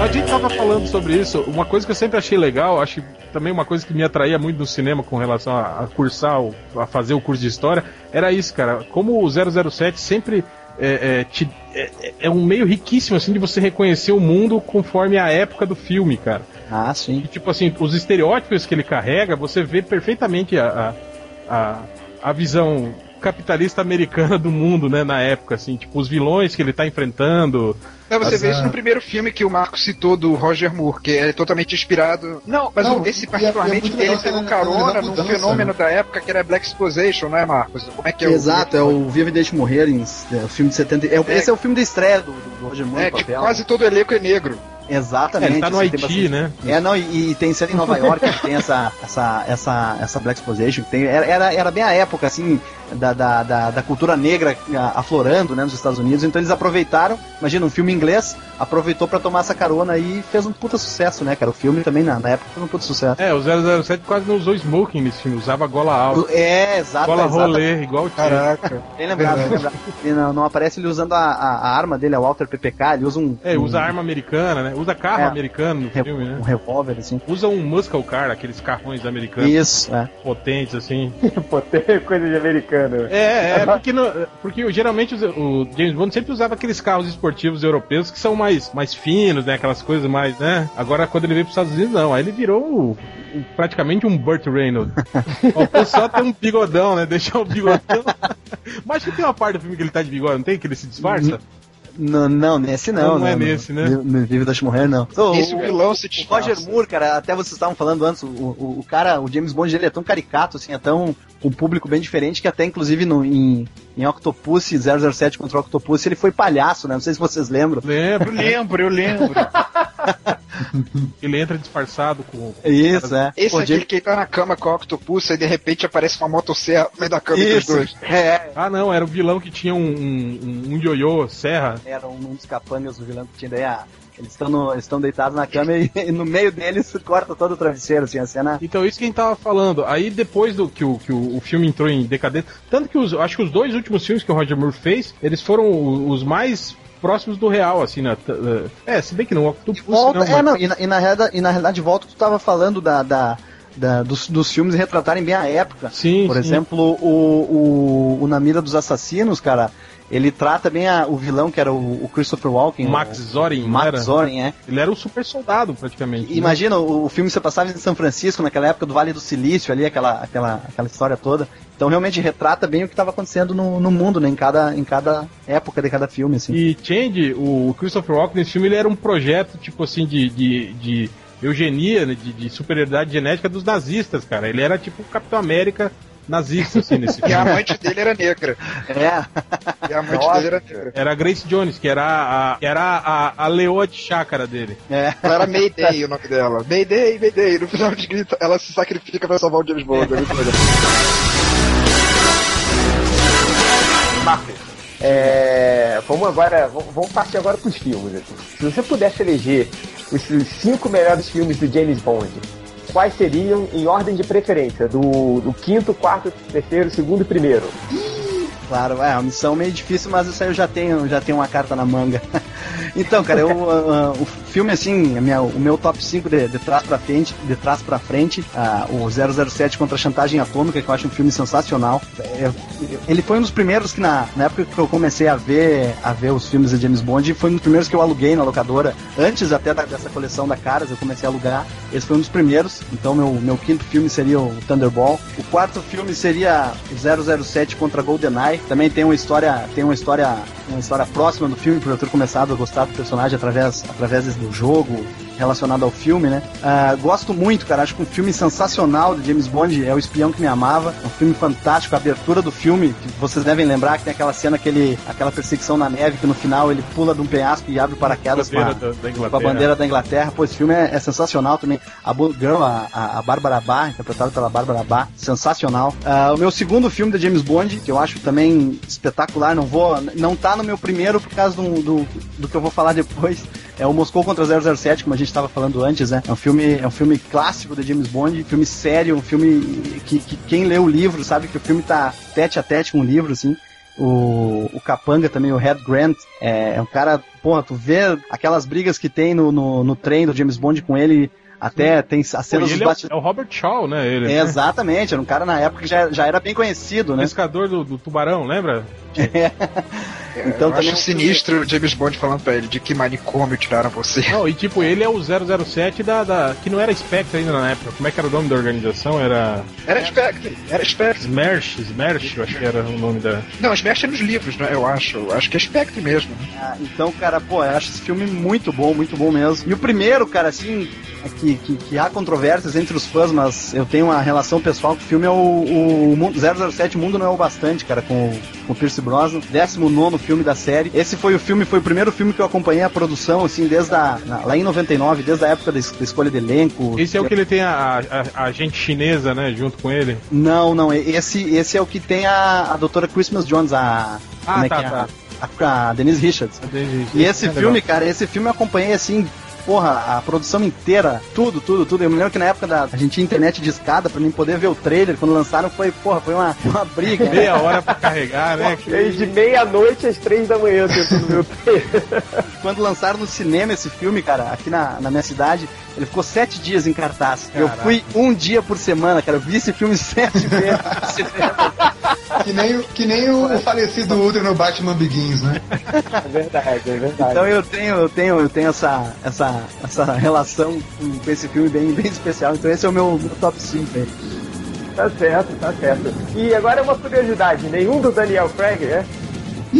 A gente tava falando sobre isso. Uma coisa que eu sempre achei legal, acho que também uma coisa que me atraía muito no cinema com relação a, a cursar, o- a fazer o curso de história, era isso, cara. Como o 007 sempre é, é, te- é- é- um meio riquíssimo, assim, de você reconhecer o mundo conforme a época do filme, cara. Ah, sim. E, tipo assim, os estereótipos que ele carrega, você vê perfeitamente a, a, a, a visão capitalista americana do mundo, né, na época, assim, tipo, os vilões que ele tá enfrentando. Não, você vê isso no primeiro filme que o Marco citou do Roger Moore, que é totalmente inspirado. Não, mas não, esse particularmente é, é ele pegou carona num fenômeno da época que era Black Exposition, não é, Marcos? Como é que é Exato, o... é o Viva e Deixe Morrer, em, é, o filme de 70. É, é, esse é o filme de estreia do, do Roger Moore. É, que quase todo elenco é negro. Exatamente. É, ele tá no Haiti, bastante... né? É, não, e, e, tem cena em Nova York que tem essa, essa, essa, essa Black Exposition. Tem, era, era bem a época, assim, da, da, da, da, cultura negra aflorando, né, nos Estados Unidos. Então eles aproveitaram, imagina, um filme inglês, aproveitou para tomar essa carona e fez um puta sucesso, né, cara? O filme também, na, na época, foi um puta sucesso. É, o 007 quase não usou smoking nesse filme, usava gola alta. É, exato. Gola rolê, igual o Caraca. Bem lembrado, bem lembrado. Não, não, aparece ele usando a, a, a, arma dele, a Walter PPK, ele usa um... É, um... usa arma americana, né? Usa carro é, americano no Re filme, né? Um revólver, assim. Usa um Muscle Car, aqueles carrões americanos. Isso, é. Potentes, assim. Potente, coisa de americano. É, é, porque, no, porque geralmente o James Bond sempre usava aqueles carros esportivos europeus que são mais, mais finos, né? Aquelas coisas mais, né? Agora, quando ele veio para os Estados Unidos, não. Aí ele virou o, o, praticamente um Burt Reynolds. o pessoal tem um bigodão, né? Deixar o bigodão. Mas acho que tem uma parte do filme que ele tá de bigode, não tem? Que ele se disfarça? Não, não, nesse não. Não, não é nesse, né? No Vive das Morrer, não. Esse o, vilão se O Roger Moore, cara, até vocês estavam falando antes, o, o, o, cara, o James Bond, ele é tão caricato, assim, é tão. um público bem diferente que até, inclusive, no, em, em Octopus 007 contra o Octopus, ele foi palhaço, né? Não sei se vocês lembram. Lembro, lembro, eu lembro. ele entra disfarçado com. Isso, é. Esse Pô, é aquele que tá na cama com o Octopus e de repente aparece uma motosserra no meio da cama Isso. dos dois. É. Ah, não, era o vilão que tinha um, um, um ioiô, serra. Era um, um dos capangas do vilão que tinha daí a. Eles estão estão deitados na cama e, e, no meio deles corta todo o travesseiro, assim, a cena. Então, isso que a gente tava falando. Aí depois do que o, que o, o filme entrou em decadência. Tanto que os, acho que os dois últimos filmes que o Roger Moore fez, eles foram os mais próximos do real, assim, né? É, se bem que não, Octopus volta, não, é, mas... não, e, na, e, na realidade, e na realidade, volta, tu tava falando da, da, da dos, dos, filmes retratarem bem a época. Sim, Por sim. exemplo, o, o, o Na Mira dos Assassinos, cara, ele trata bem a, o vilão que era o, o Christopher Walken. Max Zorin, Max era? Zorin, é. Ele era um super soldado, praticamente. Né? Imagina, o, o, filme se passava em São Francisco, naquela época do Vale do Silício, ali, aquela, aquela, aquela história toda. Então realmente retrata bem o que estava acontecendo no, no mundo, né? Em cada, em cada época de cada filme, assim. E Change, o Christopher Walken nesse filme, ele era um projeto, tipo assim, de, de, de eugenia, né? de, de superioridade genética dos nazistas, cara. Ele era tipo o Capitão América nazista, assim, nesse filme. E a amante dele era negra. É. E a amante Nossa. dele era negra. Era a Grace Jones, que era a, que era a, a leoa de chácara dele. É. Ela era Mayday o nome dela. Mayday, Mayday. No final de grita, ela se sacrifica pra salvar o James Bond. É muito legal. É, vamos agora, vamos partir agora para os filmes. Assim. Se você pudesse eleger os cinco melhores filmes do James Bond, quais seriam em ordem de preferência? Do, do quinto, quarto, terceiro, segundo e primeiro? Claro, é uma missão meio difícil, mas isso aí eu já tenho, já tenho uma carta na manga. então, cara, eu, uh, o filme, assim, minha, o meu top 5 de, de trás pra frente, de trás pra frente, uh, o 007 contra a chantagem atômica, que eu acho um filme sensacional. É, ele foi um dos primeiros que, na, na época que eu comecei a ver, a ver os filmes de James Bond, foi um dos primeiros que eu aluguei na locadora. Antes até da, dessa coleção da Caras, eu comecei a alugar. Esse foi um dos primeiros. Então, meu, meu quinto filme seria o Thunderball. O quarto filme seria o 007 contra GoldenEye também tem uma história, tem uma história, uma história próxima do filme, por eu ter começado a gostar do personagem através, através do jogo relacionado ao filme, né? Uh, gosto muito, cara. Acho que um filme sensacional de James Bond é O Espião que Me Amava. Um filme fantástico. A abertura do filme, que vocês devem lembrar que tem aquela cena, aquele, aquela perseguição na neve, que no final ele pula de um penhasco e abre o paraquedas com a, da, com a, bandeira da Inglaterra. Pô, esse filme é, é sensacional também. A Girl, a, a, a Bárbara Barr, interpretada pela Bárbara Barr, sensacional. Uh, o meu segundo filme de James Bond, que eu acho também espetacular, não vou. Não tá no meu primeiro por causa do, do, do que eu vou falar depois. É o Moscou contra 007, como a gente estava falando antes, né? É um filme, é um filme clássico de James Bond, filme sério, um filme que, que quem lê o livro sabe que o filme tá tete a tete com o livro, assim. O, o Capanga também, o Red Grant, é, é um cara, porra, tu vê aquelas brigas que tem no, no, no trem do James Bond com ele, até tem as cenas dos bate... é, o, é o Robert Shaw, né? Ele, é, exatamente, era um cara na época que já, já era bem conhecido, né? Pescador do, do tubarão, lembra? É. É, então eu também acho sinistro James Bond falando pra ele de que manicômio tiraram você. Não, e tipo, ele é o 007 da, da que não era Spectre ainda na época. Como é que era o nome da organização? Era Era Spectre. Era Spectre. Smersh, Smersh, eu acho que era o nome da Não, Smersh é nos livros, né? Eu acho. Eu acho que é Spectre mesmo. Ah, então, cara, pô, eu acho esse filme muito bom, muito bom mesmo. E o primeiro, cara, assim, é que, que, que, há controvérsias entre os fãs, mas eu tenho uma relação pessoal com o filme é o, o 007 Mundo Não É O Bastante, cara, com, com o Pierce Brosnan, 19 filme da série. Esse foi o filme, foi o primeiro filme que eu acompanhei a produção, assim, desde a, na, lá em 99, desde a época da, da escolha de elenco. Esse é o que ele tem a, a, a, gente chinesa, né, junto com ele? Não, não, esse, esse é o que tem a, a doutora Christmas Jones, a... Ah, é tá, é? tá. A, a Denise Richards. A Denise Richards. E esse é filme, legal. cara, esse filme eu acompanhei assim porra, a produção inteira, tudo, tudo, tudo. Eu me lembro que na época da, a gente tinha internet de escada pra mim poder ver o trailer. Quando lançaram foi, porra, foi uma, uma briga. Meia hora pra carregar, né? Porra, de meia-noite às três da manhã tentando ver o trailer. Quando lançaram no cinema esse filme, cara, aqui na, na minha cidade, ele ficou sete dias em cartaz. Caraca. Eu fui um dia por semana, cara. Eu vi esse filme sete vezes que nem, que nem o falecido Ultra no Batman Begins, né? É verdade, é verdade. Então eu tenho, eu tenho, eu tenho essa, essa, essa relação com esse filme bem, bem especial. Então esse é o meu, meu top 5 aí. Tá certo, tá certo. E agora é uma curiosidade, nenhum do Daniel Craig, né?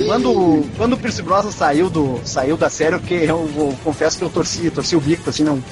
Quando, quando o Pierce Brosnan saiu, do, saiu da série, eu, que, eu, eu confesso que eu torci, torci o bico, assim, não,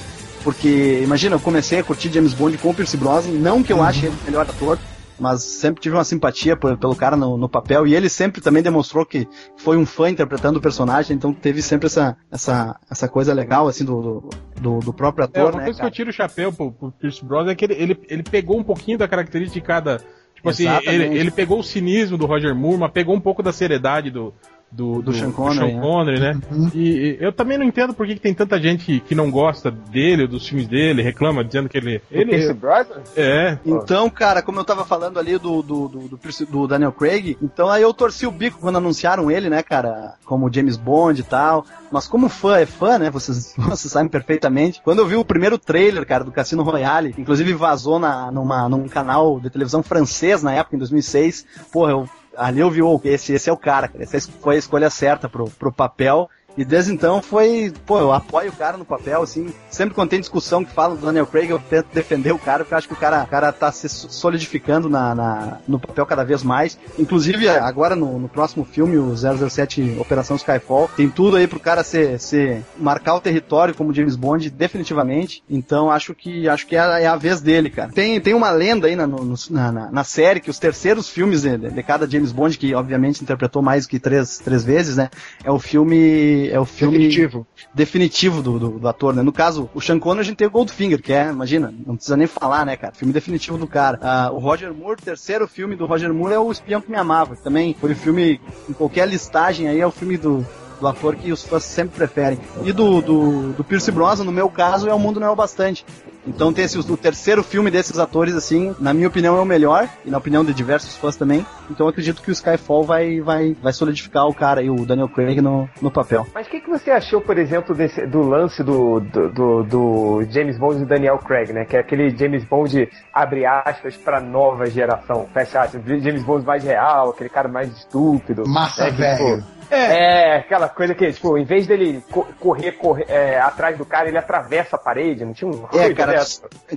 porque, imagina, eu comecei a curtir James Bond com o Pierce Brosnan, não que eu uhum. ache ele o melhor ator, mas sempre tive uma simpatia por, pelo cara no, no, papel, e ele sempre também demonstrou que foi um fã interpretando o personagem, então teve sempre essa, essa, essa coisa legal, assim, do, do, do próprio ator, é, uma né, coisa cara? que eu tiro o chapéu pro, pro Pierce Brosnan é que ele, ele, ele pegou um pouquinho da característica de cada... Tipo assim, ele, ele, pegou o cinismo do Roger Moore, mas pegou um pouco da seriedade do, do, do, do Sean Connery, do Sean né? Connery né? Uhum. E, e, eu também não entendo por que, que, tem tanta gente que, que não gosta dele, dos filmes dele, reclama dizendo que ele. ele Pierce Brosnan? É. Então, cara, como eu tava falando ali do, do, do, do, Daniel Craig, então aí eu torci o bico quando anunciaram ele, né, cara, como James Bond e tal. Mas como fã é fã, né? Vocês, vocês sabem perfeitamente. Quando eu vi o primeiro trailer, cara, do Cassino Royale, inclusive vazou na, numa, num canal de televisão francês na época, em 2006, porra, eu ali eu vi, oh, esse, esse é o cara, essa foi a escolha certa pro, pro papel. E desde então foi, pô, eu apoio o cara no papel, assim. Sempre quando tem discussão que fala do Daniel Craig, eu tento defender o cara, porque eu acho que o cara, o cara tá se solidificando na, na no papel cada vez mais. Inclusive, agora no, no, próximo filme, o 007 Operação Skyfall, tem tudo aí pro cara ser, ser, marcar o território como James Bond, definitivamente. Então acho que acho que é a, é a vez dele, cara. Tem, tem uma lenda aí na, no, na, na, na, série que os terceiros filmes de, de, cada James Bond, que obviamente interpretou mais que três, três vezes, né? É o filme é o filme definitivo, definitivo do, do, do, ator, né? No caso, o Sean Connery a gente tem o Goldfinger, que é, imagina, não precisa nem falar, né, cara? Filme definitivo do cara. Uh, o Roger Moore, o terceiro filme do Roger Moore é O Espião que Me Amava, que também foi o filme, em qualquer listagem aí, é o filme do, do ator que os fãs sempre preferem. E do, do, do Pierce Brosnan, no meu caso, é O Mundo Não É o Bastante. Então tem esse, o terceiro filme desses atores, assim, na minha opinião é o melhor, e na opinião de diversos fãs também. Então eu acredito que o Skyfall vai, vai, vai solidificar o cara e o Daniel Craig no, no papel. Mas o que, que você achou, por exemplo, desse, do lance do, do, do, do James Bond e Daniel Craig, né? Que é aquele James Bond, abre aspas, pra nova geração, fecha aspas, James Bond mais real, aquele cara mais estúpido. Massa, né, velho. Tipo, é. é, aquela coisa que, tipo, em vez dele co correr, correr é, atrás do cara, ele atravessa a parede, não tinha um É, cara,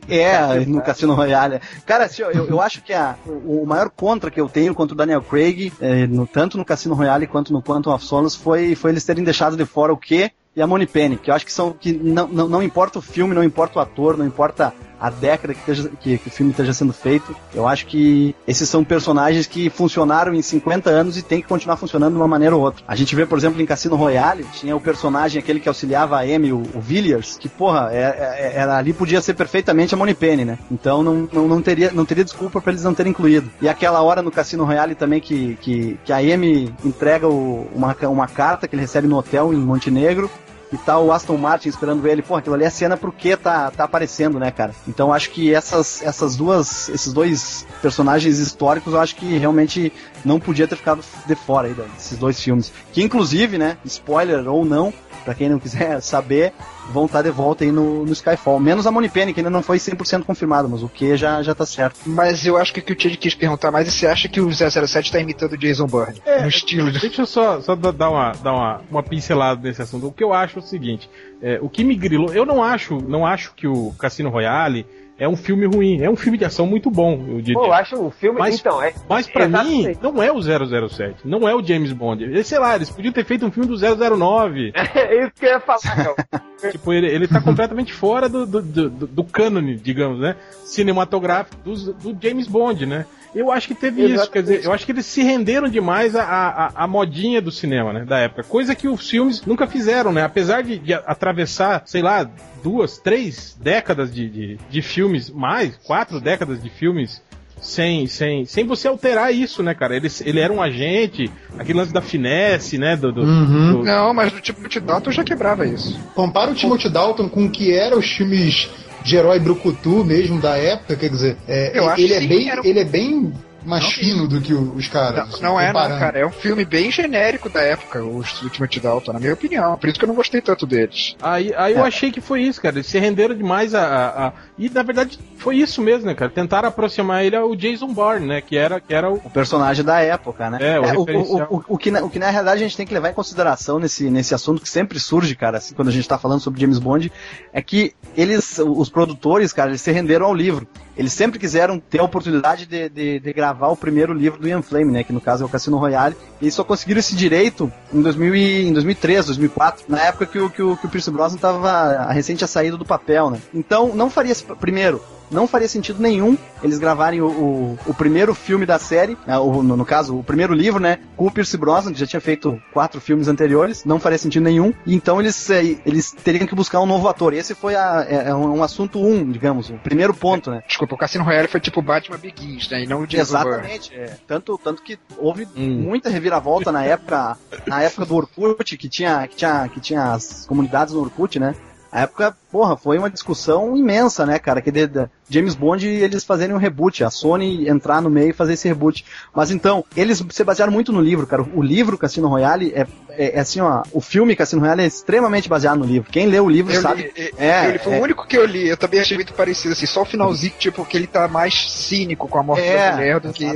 é, no Cassino Royale. Cara, assim, eu, eu acho que a, o maior contra que eu tenho contra o Daniel Craig, é, no, tanto no Cassino Royale quanto no Quantum of Solace, foi, foi eles terem deixado de fora o quê? e a Moni Penny, que eu acho que são que não, não, não importa o filme, não importa o ator, não importa a década que, esteja, que, que, o filme esteja sendo feito. Eu acho que esses são personagens que funcionaram em 50 anos e tem que continuar funcionando de uma maneira ou outra. A gente vê, por exemplo, em Cassino Royale, tinha o personagem aquele que auxiliava a Amy, o, o Villiers, que, porra, é, é, é ali podia ser perfeitamente a Moni Penny, né? Então não, não, não, teria, não teria desculpa para eles não terem incluído. E aquela hora no Cassino Royale também que, que, que a Amy entrega o, uma, uma carta que ele recebe no hotel em Montenegro e tá o Aston Martin esperando ele. Pô, aquilo ali é cena pro que tá, tá aparecendo, né, cara? Então acho que essas, essas duas, esses dois personagens históricos, eu acho que realmente não podia ter ficado de fora aí desses dois filmes. Que inclusive, né, spoiler ou não, para quem não quiser saber, vão estar tá de volta aí no, no Skyfall. Menos a Moni Penny, que ainda não foi 100% confirmado, mas o que já, já tá certo. Mas eu acho que o que o Tid quis perguntar mais é se acha que o 007 tá imitando o Jason Bourne. É, no estilo. De... Deixa eu só, só dar, uma, dar uma, uma pincelada nesse assunto. O que eu acho é o seguinte: é, o que me grilou, eu não acho, não acho que o Cassino Royale é um filme ruim. É um filme de ação muito bom, eu diria. Pô, eu acho um filme. Mas, então, é. Mas pra mim, não é o 007. Não é o James Bond. Sei lá, eles podiam ter feito um filme do 009. É isso que eu ia falar, tipo, ele, ele tá completamente fora do, do, do, do cânone, digamos, né? Cinematográfico do, do James Bond, né? Eu acho que teve Exatamente. isso, quer dizer, eu acho que eles se renderam demais à, à, à, modinha do cinema, né, da época. Coisa que os filmes nunca fizeram, né? Apesar de, de atravessar, sei lá, duas, três décadas de, de, de filmes, mais, quatro décadas de filmes sem, sem, sem você alterar isso, né, cara? Ele, ele era um agente, aquele lance da finesse, né? Do, do, uhum. do... Não, mas no Timothy Dalton já quebrava isso. Compara o Timothy Dalton com o que eram os filmes de herói brucutu mesmo da época, quer dizer, é, ele, é bem, era... ele é bem mais não, fino do que os caras. Não, não é, não, cara. É um filme bem genérico da época, o Ultimate Dalton, na minha opinião. Por isso que eu não gostei tanto deles. Aí, aí é. eu achei que foi isso, cara. Eles se renderam demais a, a, a, E na verdade foi isso mesmo, né, cara? Tentaram aproximar ele ao Jason Bourne, né? Que era, que era o... o personagem da época, né? É, o, é, o, o, o, o, que na, o que na realidade a gente tem que levar em consideração nesse, nesse assunto que sempre surge, cara, assim, quando a gente tá falando sobre James Bond, é que eles, os produtores, cara, eles se renderam ao livro. Eles sempre quiseram ter a oportunidade de, de, de, gravar o primeiro livro do Ian Flame, né? Que no caso é o Cassino Royale. E eles só conseguiram esse direito em, 2000 e, em 2003, 2004, na época que o, que o, que o Pierce Brosnan estava recente a saída do papel, né? Então, não faria, primeiro, não faria sentido nenhum eles gravarem o, o, o primeiro filme da série, né, o, no, no, caso, o primeiro livro, né, com o Pierce Brosnan, que já tinha feito quatro filmes anteriores, não faria sentido nenhum, e então eles, é, eles teriam que buscar um novo ator. Esse foi a, é, é um, um, assunto um, digamos, o primeiro ponto, né. Desculpa, o Cassino Royale foi tipo Batman Begins, né, e não o Jason Exatamente, é. tanto, tanto que houve hum. muita reviravolta na época, na época do Orkut, que tinha, que tinha, que tinha as comunidades no Orkut, né, a época, porra, foi uma discussão imensa, né, cara? Que de, de James Bond eles fazerem um reboot, a Sony entrar no meio e fazer esse reboot. Mas então, eles se basearam muito no livro, cara. O livro Cassino Royale é, é, é assim, ó. O filme Cassino Royale é extremamente baseado no livro. Quem lê o livro eu sabe. Li, é, ele foi é, o único que eu li. Eu também achei muito parecido, assim. Só o finalzinho, tipo, que ele tá mais cínico com a morte é, da mulher do que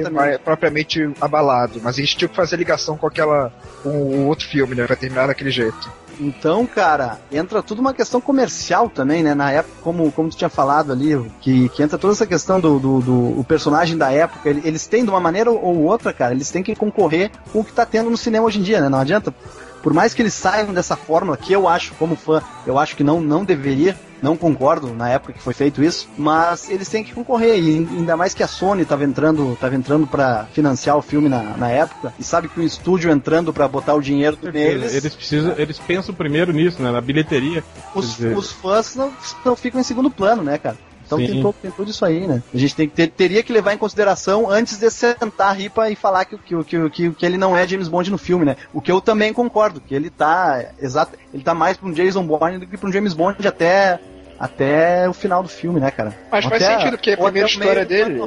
propriamente abalado. Mas a gente tinha que fazer ligação com aquela. com o outro filme, né? Pra terminar daquele jeito. Então, cara, entra tudo uma questão comercial também, né? Na época, como, como tu tinha falado ali, que, que entra toda essa questão do, do, do personagem da época, eles têm de uma maneira ou outra, cara, eles têm que concorrer com o que tá tendo no cinema hoje em dia, né? Não adianta. Por mais que eles saiam dessa fórmula, que eu acho, como fã, eu acho que não, não deveria, não concordo na época que foi feito isso, mas eles têm que concorrer e ainda mais que a Sony estava entrando, tava entrando para financiar o filme na, na época e sabe que o estúdio entrando para botar o dinheiro neles. Eles precisam, eles pensam primeiro nisso, né, na bilheteria. Os, os fãs não, não ficam em segundo plano, né, cara? Então tem, todo, tem tudo isso aí, né? A gente tem, ter, teria que levar em consideração antes de sentar a ripa e falar que, que, que, que, que ele não é James Bond no filme, né? O que eu também concordo, que ele tá exato, ele tá mais para um Jason Bourne do que para um James Bond até até o final do filme, né, cara? Mas até, faz sentido, porque a primeira história dele,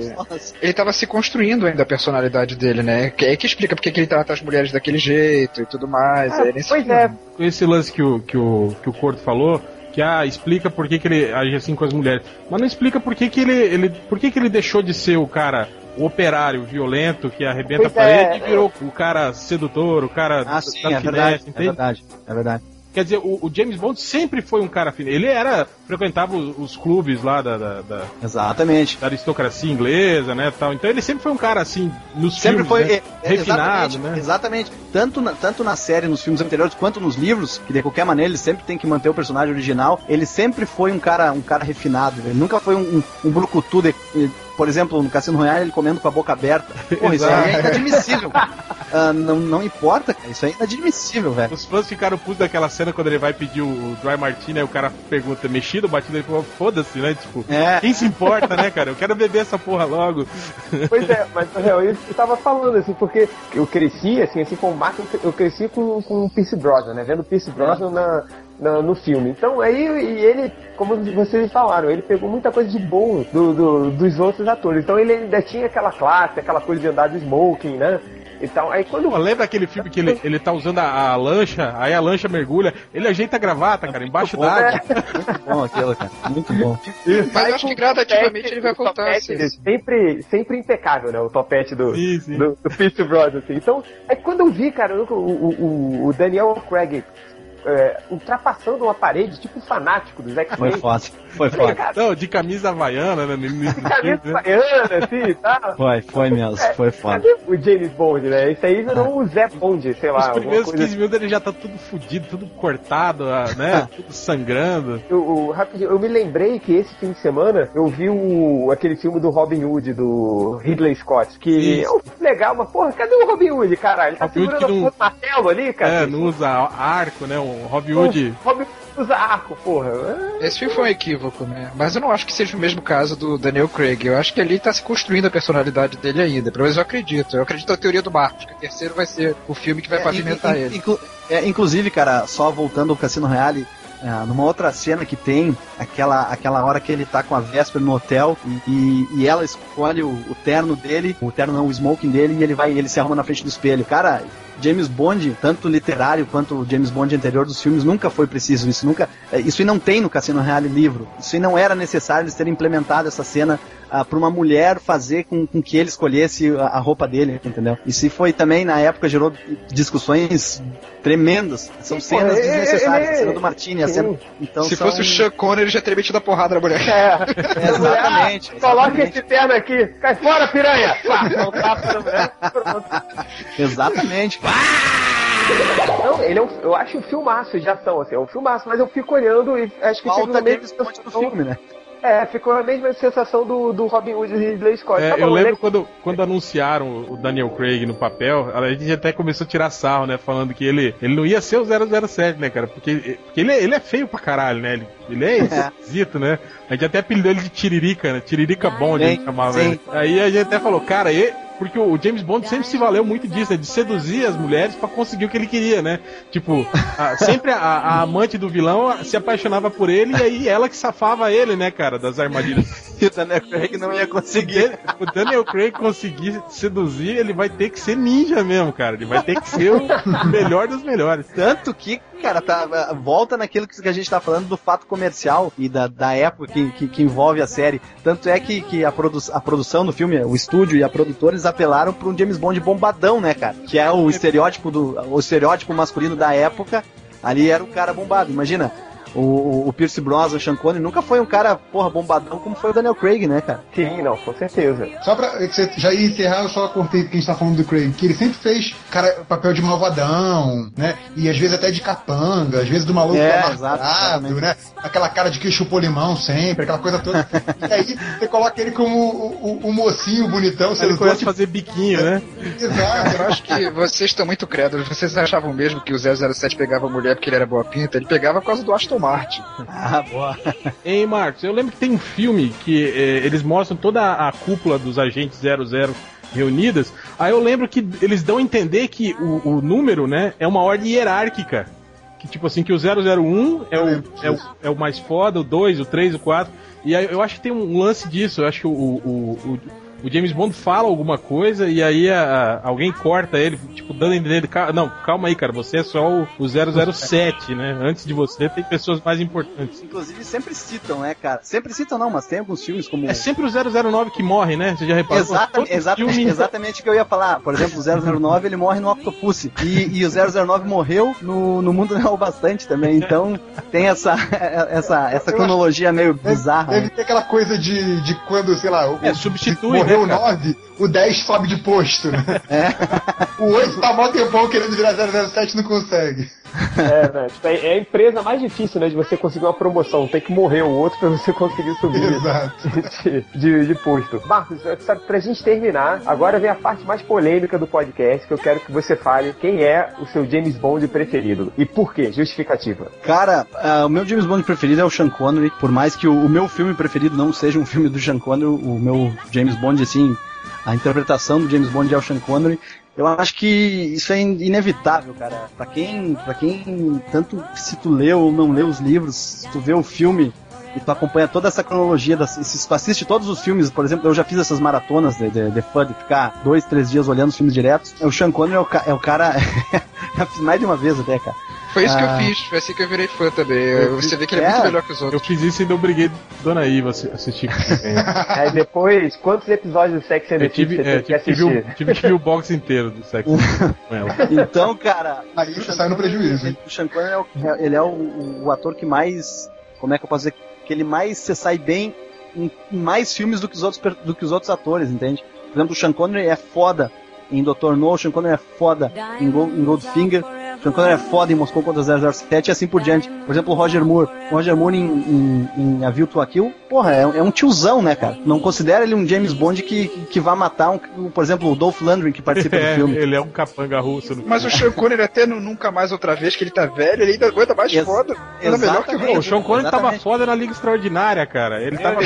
ele tava se construindo ainda a personalidade dele, né? Que é que explica porque que ele trata as mulheres daquele jeito e tudo mais. Ah, é, pois filme. é. Esse lance que o, que o, que o Corto falou, que ah, explica por que, que ele age assim com as mulheres. Mas não explica por que, que ele, ele. Por que, que ele deixou de ser o cara o operário violento que arrebenta pois a parede é. e virou o cara sedutor, o cara ah, sim, da é verdade, é verdade, é verdade. Quer dizer, o, o, James Bond sempre foi um cara fino. Ele era. frequentava os, os clubes lá da, da, da, Exatamente. Da aristocracia inglesa, né? Tal. Então ele sempre foi um cara assim, nos sempre filmes, foi né? é, refinado, exatamente, né? Exatamente. Tanto na, tanto na série, nos filmes anteriores, quanto nos livros, que de qualquer maneira ele sempre tem que manter o personagem original. Ele sempre foi um cara, um cara refinado. Ele nunca foi um, um, um brucutu de, por exemplo, no Cassino Royale, ele comendo com a boca aberta. Pô, isso aí é inadmissível. uh, não, não importa, cara. Isso aí é inadmissível, velho. Os fãs ficaram putos daquela cena quando ele vai pedir o Dry Martini, aí o cara pergunta, mexido, batido, ele falou, foda-se, né? Tipo, é. quem se importa, né, cara? Eu quero beber essa porra logo. Pois é, mas eu, eu tava falando, assim, porque eu cresci, assim, assim, com o Mark, eu cresci com, com o Pierce Brosnan, né? Vendo o Pierce Brosnan na, na, no filme. Então aí e ele, como vocês falaram, ele pegou muita coisa de bom do, do, dos outros atores. Então ele ainda tinha aquela classe, aquela coisa de andar de smoking, né? Então, aí quando. Pô, lembra aquele filme que ele, ele tá usando a, a, lancha, aí a lancha mergulha, ele ajeita a gravata, cara, embaixo d'água. Muito bom aquilo, cara. Muito bom. Isso. Mas acho que gradativamente ele vai voltar assim. Sempre, sempre impecável, né? O topete do, sim, sim. do, do Peace Brothers, assim. Então, é quando eu vi, cara, o, o, o Daniel Craig é, ultrapassando uma parede, tipo um fanático dos X-Men. Foi foda, foi foda. Não, de camisa havaiana, né? De camisa né? havaiana, assim, tá? Foi, foi mesmo, é, foi foda. O James Bond, né? Isso aí virou o Zé Bond, sei lá. Os primeiros 15 minutos ele já tá tudo fudido, tudo cortado, né? tudo sangrando. Eu, eu, rapidinho, eu me lembrei que esse fim de semana eu vi o, aquele filme do Robin Hood, do Ridley Scott, que Isso. é um legal, mas porra, cadê o Robin Hood, caralho? Ele tá Robin segurando não... martelo ali, cara. É, não usa arco, né? Um Robin Hood. Robin usa arco, porra. Esse filme foi um equívoco, né? Mas eu não acho que seja o mesmo caso do Daniel Craig. Eu acho que ali tá se construindo a personalidade dele ainda. Pelo menos eu acredito. Eu acredito na teoria do Marcos, que o terceiro vai ser o filme que vai é, pavimentar in, in, ele. Inclu é, inclusive, cara, só voltando ao Cassino Reale, é, numa outra cena que tem, aquela, aquela hora que ele tá com a Vesper no hotel e, e ela escolhe o, o, terno dele, o terno não, o smoking dele, e ele vai ele se arruma na frente do espelho. Cara, James Bond, tanto literário quanto o James Bond anterior dos filmes, nunca foi preciso. Isso nunca. É, isso não tem no Cassino Reale livro. Isso não era necessário eles terem implementado essa cena ah, para uma mulher fazer com, com, que ele escolhesse a, a, roupa dele, entendeu? E se foi também, na época, gerou discussões tremendas. São cenas é, desnecessárias. É, a cena do Martini, a cena. Então, se são... fosse o Sean Connery, ele já teria metido a porrada na mulher. É, exatamente. Coloca esse terno aqui. Cai fora, piranha! exatamente. Não, ele é um, eu acho um filmaço de ação, assim, é um filmaço, mas eu fico olhando e acho que Falta teve um do filme, né? É, ficou a mesma sensação do, do Robin Hood e Ridley Scott. É, tá eu lembro quando, quando anunciaram o Daniel Craig no papel, a gente até começou a tirar sarro, né? Falando que ele, ele não ia ser o 007, né, cara? Porque, porque ele, é, ele é feio pra caralho, né? Ele, ele é, é esquisito, né? A gente até apelidou ele de Tiririca, né? Tiririca Bond, a gente chamava ele. Aí a gente até falou, cara, ele porque o James Bond sempre se valeu muito disso, né? De seduzir as mulheres para conseguir o que ele queria, né? Tipo, a, sempre a, a, amante do vilão se apaixonava por ele e aí ela que safava ele, né, cara, das armadilhas. e o Daniel Craig não ia conseguir. O Daniel Craig conseguir seduzir, ele vai ter que ser ninja mesmo, cara. Ele vai ter que ser o melhor dos melhores. Tanto que cara, tá, volta naquilo que a gente tá falando do fato comercial e da, da época que, que, que envolve a série. Tanto é que, que a, produ a produção do filme, o estúdio e a produtora, eles apelaram pra um James Bond bombadão, né, cara? Que é o estereótipo do o estereótipo masculino da época. Ali era o cara bombado. Imagina, o, o Pierce Brosnan, o Sean Connery, nunca foi um cara, porra, bombadão como foi o Daniel Craig, né, cara? Sim, não, com certeza. Só pra você já ia encerrar, eu só cortei que a gente tá falando do Craig, que ele sempre fez cara, papel de malvadão, né? E às vezes até de capanga, às vezes do maluco é, amarrado, né? Aquela cara de que chupou limão sempre, aquela coisa toda. e aí você coloca ele como o, o, o mocinho bonitão, ele começa tipo... fazer biquinho, né? Exato. Eu acho que vocês estão muito crédulos. Vocês achavam mesmo que o 007 pegava a mulher porque ele era boa pinta? Ele pegava por causa do Aston Martin. Ah, boa. Ei, Marcos, eu lembro que tem um filme que eh, eles mostram toda a cúpula dos agentes 00 reunidas. Aí eu lembro que eles dão a entender que o, o número, né, é uma ordem hierárquica. Que tipo assim, que o 001 é o, é o, é o mais foda, o 2, o 3, o 4. E aí eu acho que tem um lance disso. Eu acho que o, o, o, o James Bond fala alguma coisa e aí a, a, alguém corta ele, tipo, dando a entender, não, calma aí, cara, você é só o, o 007, né? Antes de você tem pessoas mais importantes. Inclusive sempre citam, né, cara? Sempre citam não, mas tem alguns filmes como... É sempre o 009 que morre, né? Você já reparou? Exatamente, exatamente, filme... exatamente o que eu ia falar. Por exemplo, o 009 ele morre no Octopus e, e o 009 morreu no, no Mundo Real bastante também, então tem essa, essa, essa cronologia meio bizarra. Deve, deve ter aquela coisa de, de quando, sei lá... O, é, substitui, morreu né, o 9, o 10 sobe de posto, né? É. O 8 tá mó tempão querendo virar 007 não consegue. É, né? Tipo, é, é a empresa mais difícil, né? De você conseguir uma promoção. Tem que morrer o outro pra você conseguir subir de, de, de, posto. Marcos, pra gente terminar, agora vem a parte mais polêmica do podcast, que eu quero que você fale quem é o seu James Bond preferido. E por quê? Justificativa. Cara, uh, o meu James Bond preferido é o Sean Connery. Por mais que o, o meu filme preferido não seja um filme do Sean Connery, o meu James Bond, assim, a interpretação do James Bond de Sean Connery eu acho que isso é inevitável, cara. Para quem, para quem tanto se tu leu ou não leu os livros, se tu vê o filme, e tu acompanha toda essa cronologia, das, se tu assiste todos os filmes, por exemplo, eu já fiz essas maratonas de, de, de fã, de ficar dois, três dias olhando os filmes diretos. O Sean Connery é o, é o cara. já fiz mais de uma vez até, cara. Foi isso ah. que eu ah. fiz, foi assim que eu virei fã também. Você vê que ele é, é muito melhor que os outros. Eu fiz isso e ainda obriguei Dona Iva a assistir. Aí depois, quantos episódios do Sex and the City você é, tive, que tive, tive que ver o box inteiro do Sex com ela. Então, cara. Aí você sai no prejuízo. O Sean Connery é, o, ele é o, o, ator que mais. Como é que eu posso dizer? Que ele mais se sai bem em, mais filmes do que, os outros, do que os outros atores, entende? Por exemplo, o Sean Connery é foda em Dr. No, o Sean Connery é foda em, em Goldfinger. Sean Connery é foda em Moscou contra 007 e assim por diante. Por exemplo, o Roger Moore. O Roger Moore em, em, em A View to a Kill, porra, é, é, um tiozão, né, cara? Não considera ele um James Bond que, que vá matar, um, por exemplo, o Dolph Lundgren que participa é, do filme. Ele é um capanga russo. Mas o Sean Connery até no Nunca Mais Outra Vez, que ele tá velho, ele ainda aguenta mais Ex foda. Ele é melhor que o O Sean Connery tava foda na Liga Extraordinária, cara. Ele tava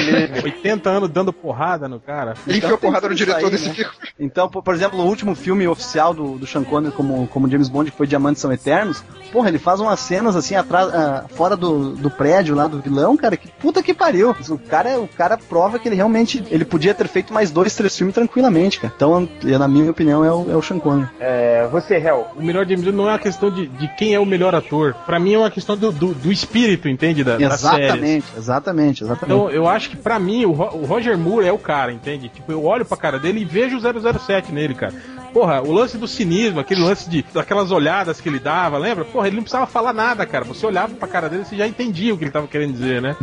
80 anos dando porrada no cara. Ele então, enfiou porrada no diretor aí, desse né? filme. Então, por, por, exemplo, o último filme oficial do, do Sean Connery como, como James Bond, que foi Diamantes São Eternos, porra, ele faz umas cenas assim atrás, uh, fora do, do prédio lá do vilão, cara, que puta que pariu. O cara, o cara prova que ele realmente ele podia ter feito mais dois, três filmes tranquilamente, cara. Então, na minha opinião, é o, é o Sean Connery. É, você, Hel. O melhor James Bond não é uma questão de, de quem é o melhor ator. Pra mim é uma questão do, do, do espírito, entende? Da, exatamente, exatamente, exatamente. Então, eu acho que pra mim o, o Roger Moore é o cara, entende? Tipo, eu olho pra cara dele e vejo o 007 nele, cara porra, o lance do cinismo, aquele lance de daquelas olhadas que ele dava, lembra? Porra, ele não precisava falar nada, cara. Você olhava pra cara dele e já entendia o que ele tava querendo dizer, né?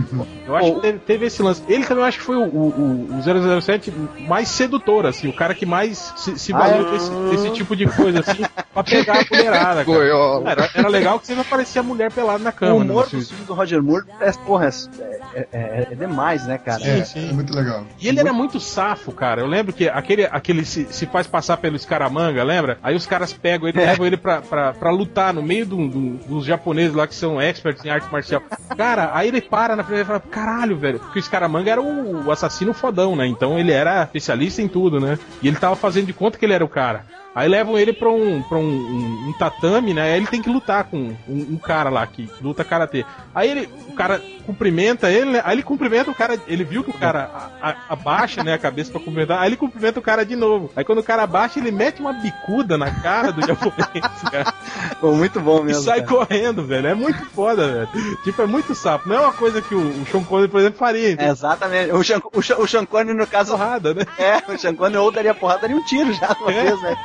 Eu acho que teve, teve, esse lance. Ele também eu acho que foi o, o, o 007 mais sedutor, assim, o cara que mais se, se valeu ah, desse, desse, tipo de coisa, assim, pra pegar a mulherada, cara. Era, era legal que sempre aparecia a mulher pelada na cama. O né, humor né, do filme do Roger Moore é, porra, é, é, é, demais, né, cara? Sim, é, sim. É muito legal. E ele muito... era muito safo, cara. Eu lembro que aquele, aquele se, se faz passar pelo Scaramanga, lembra? Aí os caras pegam ele, é. levam ele pra, pra, pra lutar no meio do, do, dos japoneses lá que são experts em arte marcial. Cara, aí ele para na frente e fala, caralho, velho. Porque o Scaramanga era o, o assassino fodão, né? Então ele era especialista em tudo, né? E ele tava fazendo de conta que ele era o cara. Aí levam ele pra um, pra um, um, um tatame, né? Aí ele tem que lutar com um, um cara lá que luta karatê. Aí ele, o cara cumprimenta ele, né? Aí ele cumprimenta o cara, ele viu que o cara a, a, abaixa, né, a cabeça pra cumprimentar, aí ele cumprimenta o cara de novo. Aí quando o cara abaixa, ele mete uma bicuda na cara do japonês, cara. Pô, muito bom mesmo. E sai cara. correndo, velho. É muito foda, velho. Tipo, é muito sapo. Não é uma coisa que o, o Sean Connery, por exemplo, faria. É, exatamente. O Sean, o, o Sean Connery, no caso... Porrada, né? É, o Sean Connery ou daria porrada, daria um tiro já uma é. vez, né?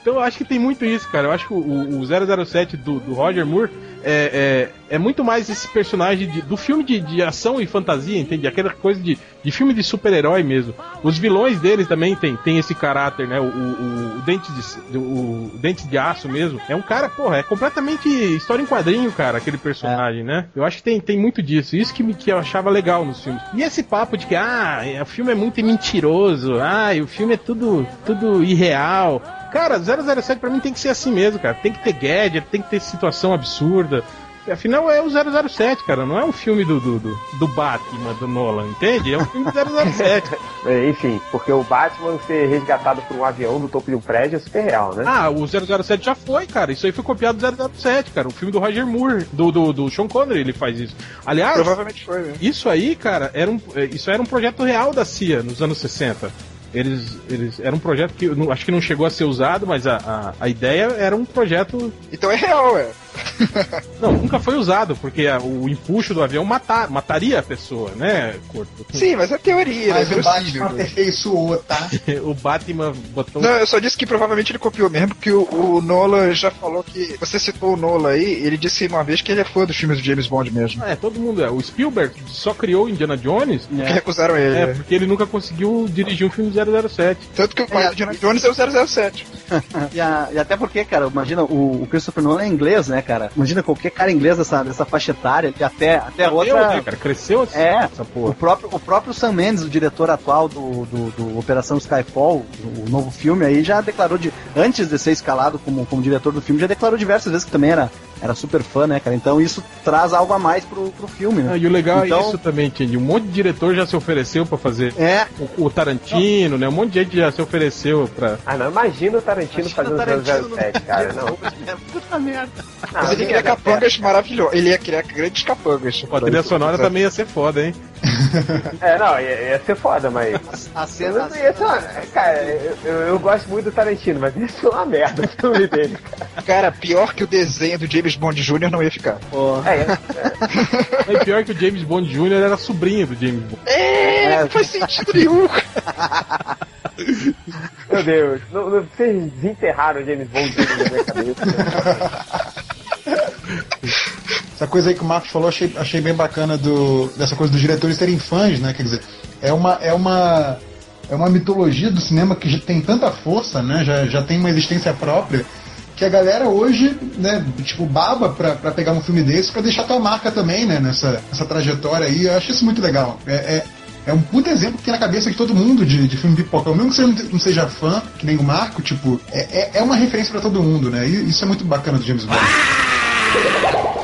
Então eu acho que tem muito isso, cara. Eu acho que o, o 007 do, do Roger Moore é, é, muito mais esse personagem de, do filme de, de, ação e fantasia, entende? Aquela coisa de, de filme de super-herói mesmo. Os vilões deles também tem, tem esse caráter, né? O, o, o, dente de, o, o Dente de Aço mesmo. É um cara, porra, é completamente história em quadrinho, cara, aquele personagem, é. né? Eu acho que tem, tem muito disso. Isso que, me, que eu achava legal nos filmes. E esse papo de que, ah, o filme é muito mentiroso, ah, o filme é tudo, tudo irreal. Cara, 007 pra mim tem que ser assim mesmo, cara. Tem que ter gadget, tem que ter situação absurda. Afinal, é o 007, cara. Não é um filme do, do, do, do Batman, do Nolan, entende? É um filme do 007. É, enfim, porque o Batman ser resgatado por um avião do topo de um prédio é super real, né? Ah, o 007 já foi, cara. Isso aí foi copiado do 007, cara. O filme do Roger Moore, do, do, do Sean Connery, ele faz isso. Aliás, provavelmente foi, né? Isso aí, cara, era um, é, isso era um projeto real da CIA nos anos 60. Eles, eles era um projeto que acho que não chegou a ser usado, mas a, a, a ideia era um projeto. Então é real, é. Não, nunca foi usado, porque a, o empuxo do avião matar, mataria a pessoa, né, Corto? Sim, mas é teoria, mas né? o Batman aperfeiçoou, tá? o Batman botou. Não, eu só disse que provavelmente ele copiou mesmo, porque o, o Nolan já falou que. Você citou o Nolan aí, ele disse uma vez que ele é fã dos filmes do James Bond mesmo. É, todo mundo é. O Spielberg só criou Indiana Jones. Porque é. recusaram ele. É, porque ele nunca conseguiu dirigir um filme 007. Tanto que o pai é. do Indiana Jones é o 007. e, a, e, até porque, cara, imagina, o, o Christopher Nolan é inglês, né, cara? Imagina qualquer cara inglês dessa, dessa faixa etária, e até, até a outra. Né, cara? Cresceu assim, é, essa porra. O próprio, o próprio Sam Mendes, o diretor atual do, do, do Operação Skyfall, o novo filme aí, já declarou de. Antes de ser escalado como, como diretor do filme, já declarou diversas vezes que também era era super fã, né, cara? Então isso traz algo a mais pro, pro filme, né? Ah, e o legal é então... é isso também, Entendi. Um monte de diretor já se ofereceu para fazer. É. O, o Tarantino, não. né? Um monte de gente já se ofereceu pra. Ah, não, imagina o Tarantino fazendo o Tarantino 007, cara. Não. Puta merda. Mas ele cria capangas maravilhosos. Ele ia criar grandes capangas. A trilha sonora também ia ser foda, hein? É, não, ia, ia ser foda, mas. A cena. Ia ser uma... Cara, eu, eu, gosto muito do Tarantino, mas ia ser uma merda o filme dele, cara. Cara, pior que o desenho do James Bond Jr. não ia ficar. Porra. É, é. é pior que o James Bond Jr. era sobrinho do James Bond. É, é. não faz sentido nenhum. Meu Deus, não, não, vocês desenterraram o James Bond Jr. na minha cabeça. Essa coisa aí que o Marcos falou, achei, achei bem bacana do, dessa coisa dos diretores serem fãs, né? Quer dizer, é uma, é uma, é uma mitologia do cinema que já tem tanta força, né? Já, já tem uma existência própria que a galera hoje, né, tipo, baba pra, pra pegar um filme desse pra deixar tua marca também, né, nessa, nessa trajetória aí. Eu acho isso muito legal. É, é, é um puto exemplo que tem na cabeça de todo mundo de, de filme pipoca. Mesmo que você não seja fã, que nem o Marco, tipo, é, é, é uma referência para todo mundo, né? E isso é muito bacana do James Bond.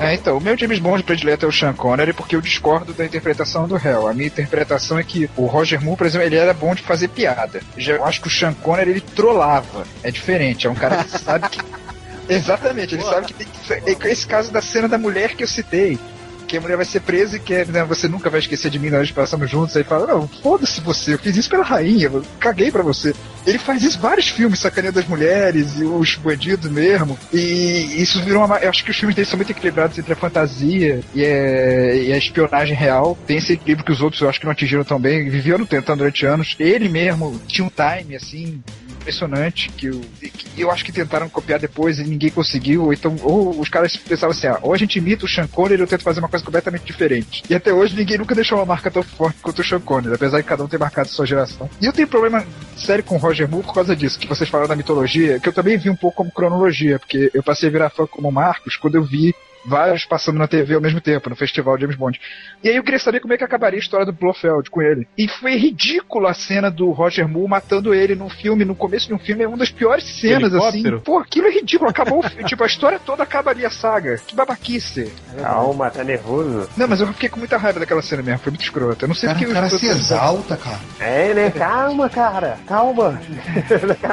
É, então, o meu James Bond predileto é o Sean Connery porque eu discordo da interpretação do réu. A minha interpretação é que o Roger Moore, por exemplo, ele era bom de fazer piada. Já, eu acho que o Sean Connery, ele trollava. É diferente, é um cara que sabe que... Exatamente, ele Boa. sabe que tem que... É esse caso da cena da mulher que eu citei que a mulher vai ser presa e que né, você nunca vai esquecer de mim, nós passamos juntos. Aí fala: Não, foda-se você, eu fiz isso pela rainha, eu caguei pra você. Ele faz isso em vários filmes, sacaneando as mulheres e os bandidos mesmo. E isso virou uma. Eu acho que os filmes dele são muito equilibrados entre a fantasia e a, e a espionagem real. Tem esse equilíbrio que os outros eu acho que não atingiram tão bem, viviam tentando durante anos. Ele mesmo tinha um time, assim, impressionante que eu, que eu acho que tentaram copiar depois e ninguém conseguiu. Ou então, ou os caras pensavam assim: ah, ou a gente imita o Sean Connery ou eu tento fazer uma coisa completamente diferente. E até hoje ninguém nunca deixou uma marca tão forte quanto o Sean Connery, apesar de cada um ter marcado sua geração. E eu tenho problema sério com o Roger Moore por causa disso, que vocês falaram da mitologia, que eu também vi um pouco como cronologia, porque eu passei a virar fã como Marcos quando eu vi vários passando na TV ao mesmo tempo, no festival James Bond. E aí eu queria saber como é que acabaria a história do Blofeld com ele. E foi ridículo a cena do Roger Moore matando ele num filme, no começo de um filme, é uma das piores cenas, assim. Pô, aquilo é ridículo, acabou, tipo, a história toda acaba ali, a saga. Que babaquice. Calma, tá nervoso. Não, mas eu fiquei com muita raiva daquela cena mesmo, foi muito escrota. Eu não sei porque o cara se exalta, cara. É, né? Calma, cara, calma.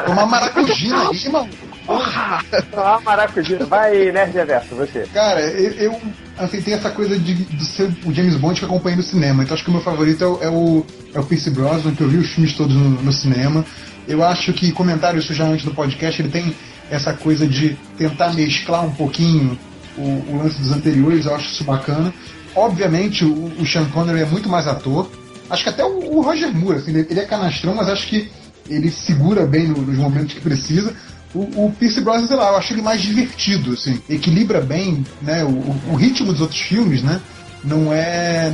Uma maracujina aí, mano. Porra! Ah, maracujá. Vai, Nerd Reverso, você. Cara, eu, eu assim, tem essa coisa de, de ser o James Bond que acompanha no cinema. Então acho que o meu favorito é o, é o, é o Pierce Brosnan, que eu vi os filmes todos no, no cinema. Eu acho que, comentário isso já antes do podcast, ele tem essa coisa de tentar mesclar um pouquinho o, o lance dos anteriores, eu acho isso bacana. Obviamente, o, o Sean Connery é muito mais ator. Acho que até o, o Roger Moore, assim, ele, ele é canastrão, mas acho que ele segura bem no, nos momentos que precisa. O, o Pierce Brosnan, sei lá, eu acho ele mais divertido, assim, equilibra bem, né, o, o ritmo dos outros filmes, né, não é,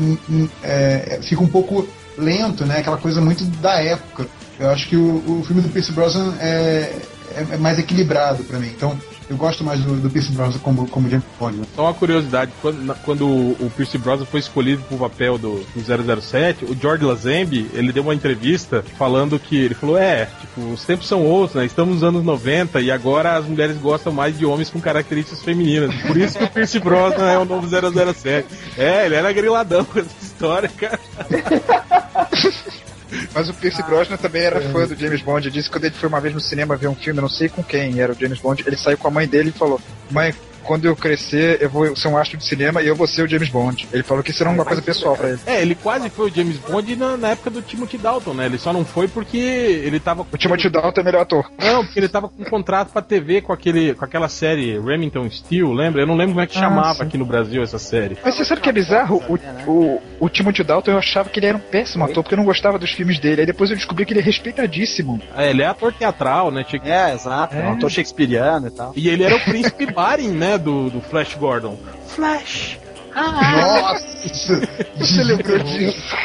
é, fica um pouco lento, né, aquela coisa muito da época. Eu acho que o, o filme do Pierce Brosnan é, é, é mais equilibrado para mim. Então, eu gosto mais do, do Pierce Brosnan como, como James Bond. Né? Só uma curiosidade, quando, quando o Pierce Brosnan foi escolhido pro papel do, do 007, o George Lazenby, ele deu uma entrevista falando que, ele falou, é, tipo, os tempos são outros, né, estamos nos anos 90 e agora as mulheres gostam mais de homens com características femininas. Por isso que o Pierce Brosnan é o novo 007. É, ele era griladão com essa história, cara. Mas o Pierce Brosnan também era fã do James Bond. Ele disse que quando ele foi uma vez no cinema ver um filme, não sei com quem era o James Bond, ele saiu com a mãe dele e falou: Mãe, quando eu crescer, eu vou ser um astro de cinema e eu vou ser o James Bond. Ele falou que isso era uma coisa pessoal pra ele. É, ele quase foi o James Bond na, na época do Timothy Dalton, né? Ele só não foi porque ele tava. O Timothy Dalton é melhor ator. Não, porque ele tava com um contrato pra TV com, aquele, com aquela série Remington Steel, lembra? Eu não lembro como é que ah, chamava aqui no Brasil essa série. Mas você sabe que é bizarro? O, o, o Timothy Dalton eu achava que ele era um péssimo ator, porque eu não gostava dos filmes dele. Aí depois eu descobri que ele é respeitadíssimo. É, ele é ator teatral, né? É, exato. É. Um ator shakespeariano e tal. E ele era o príncipe Barin, né? Do, do Flash Gordon. Flash! Ah. Nossa! Você lembrou disso?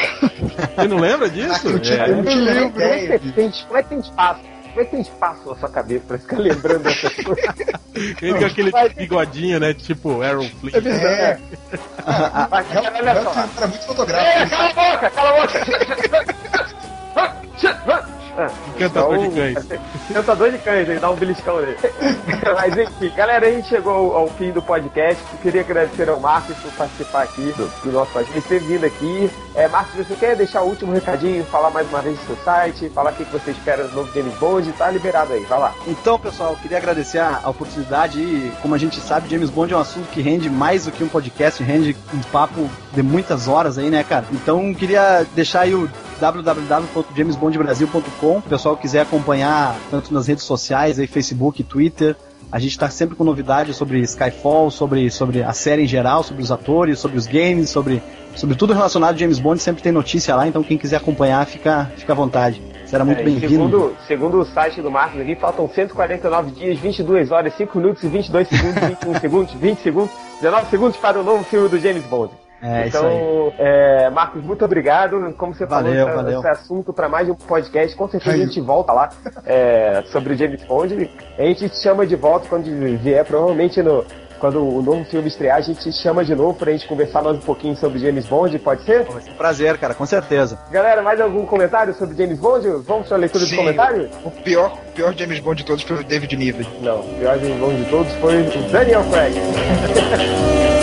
Você não lembra disso? É, eu não lembro. Como é que tem, é espaço? Como é que tem espaço na sua cabeça pra ficar lembrando dessas coisas? Ele com aquele bigodinho, né? Tipo Aaron Flynn. É verdade. É. Ah, Mas, olha só. Era muito fotográfico. É, cala a boca, cala a boca. Ah, Encantador então, de cães. Encantador de cães, ele dá um beliscão nele. Mas enfim, galera, a gente chegou ao, fim do podcast. Eu queria agradecer ao Marcos por participar aqui do, do nosso podcast, ter vindo aqui. É, Marcos, você quer deixar o último recadinho, falar mais uma vez do seu site, falar o que você espera do novo James Bond? Tá liberado aí, vai lá. Então, pessoal, eu queria agradecer a, a oportunidade e, como a gente sabe, James Bond é um assunto que rende mais do que um podcast, rende um papo de muitas horas aí, né, cara? Então, queria deixar aí o www.jamesbondbrasil.com. O pessoal quiser acompanhar tanto nas redes sociais, aí, Facebook, Twitter. A gente está sempre com novidades sobre Skyfall, sobre, sobre a série em geral, sobre os atores, sobre os games, sobre, sobre tudo relacionado a James Bond. Sempre tem notícia lá, então quem quiser acompanhar, fica, fica à vontade. Será muito é, bem-vindo. Segundo, segundo o site do Marcos aqui, faltam 149 dias, 22 horas, 5 minutos e 22 segundos, 21 segundos, 20 segundos, 19 segundos para o novo filme do James Bond. É, então, é, Marcos, muito obrigado. Como você valeu, falou, valeu. esse assunto para mais um podcast, com certeza a gente volta lá é, sobre James Bond. A gente te chama de volta quando vier, provavelmente no, quando o novo filme estrear, a gente te chama de novo pra gente conversar mais um pouquinho sobre James Bond, pode ser? Vai ser um prazer, cara, com certeza. Galera, mais algum comentário sobre James Bond? Vamos para a leitura Sim, dos comentários? O pior, o pior James Bond de todos foi o David Niven. Não, o pior James Bond de todos foi o Daniel Craig.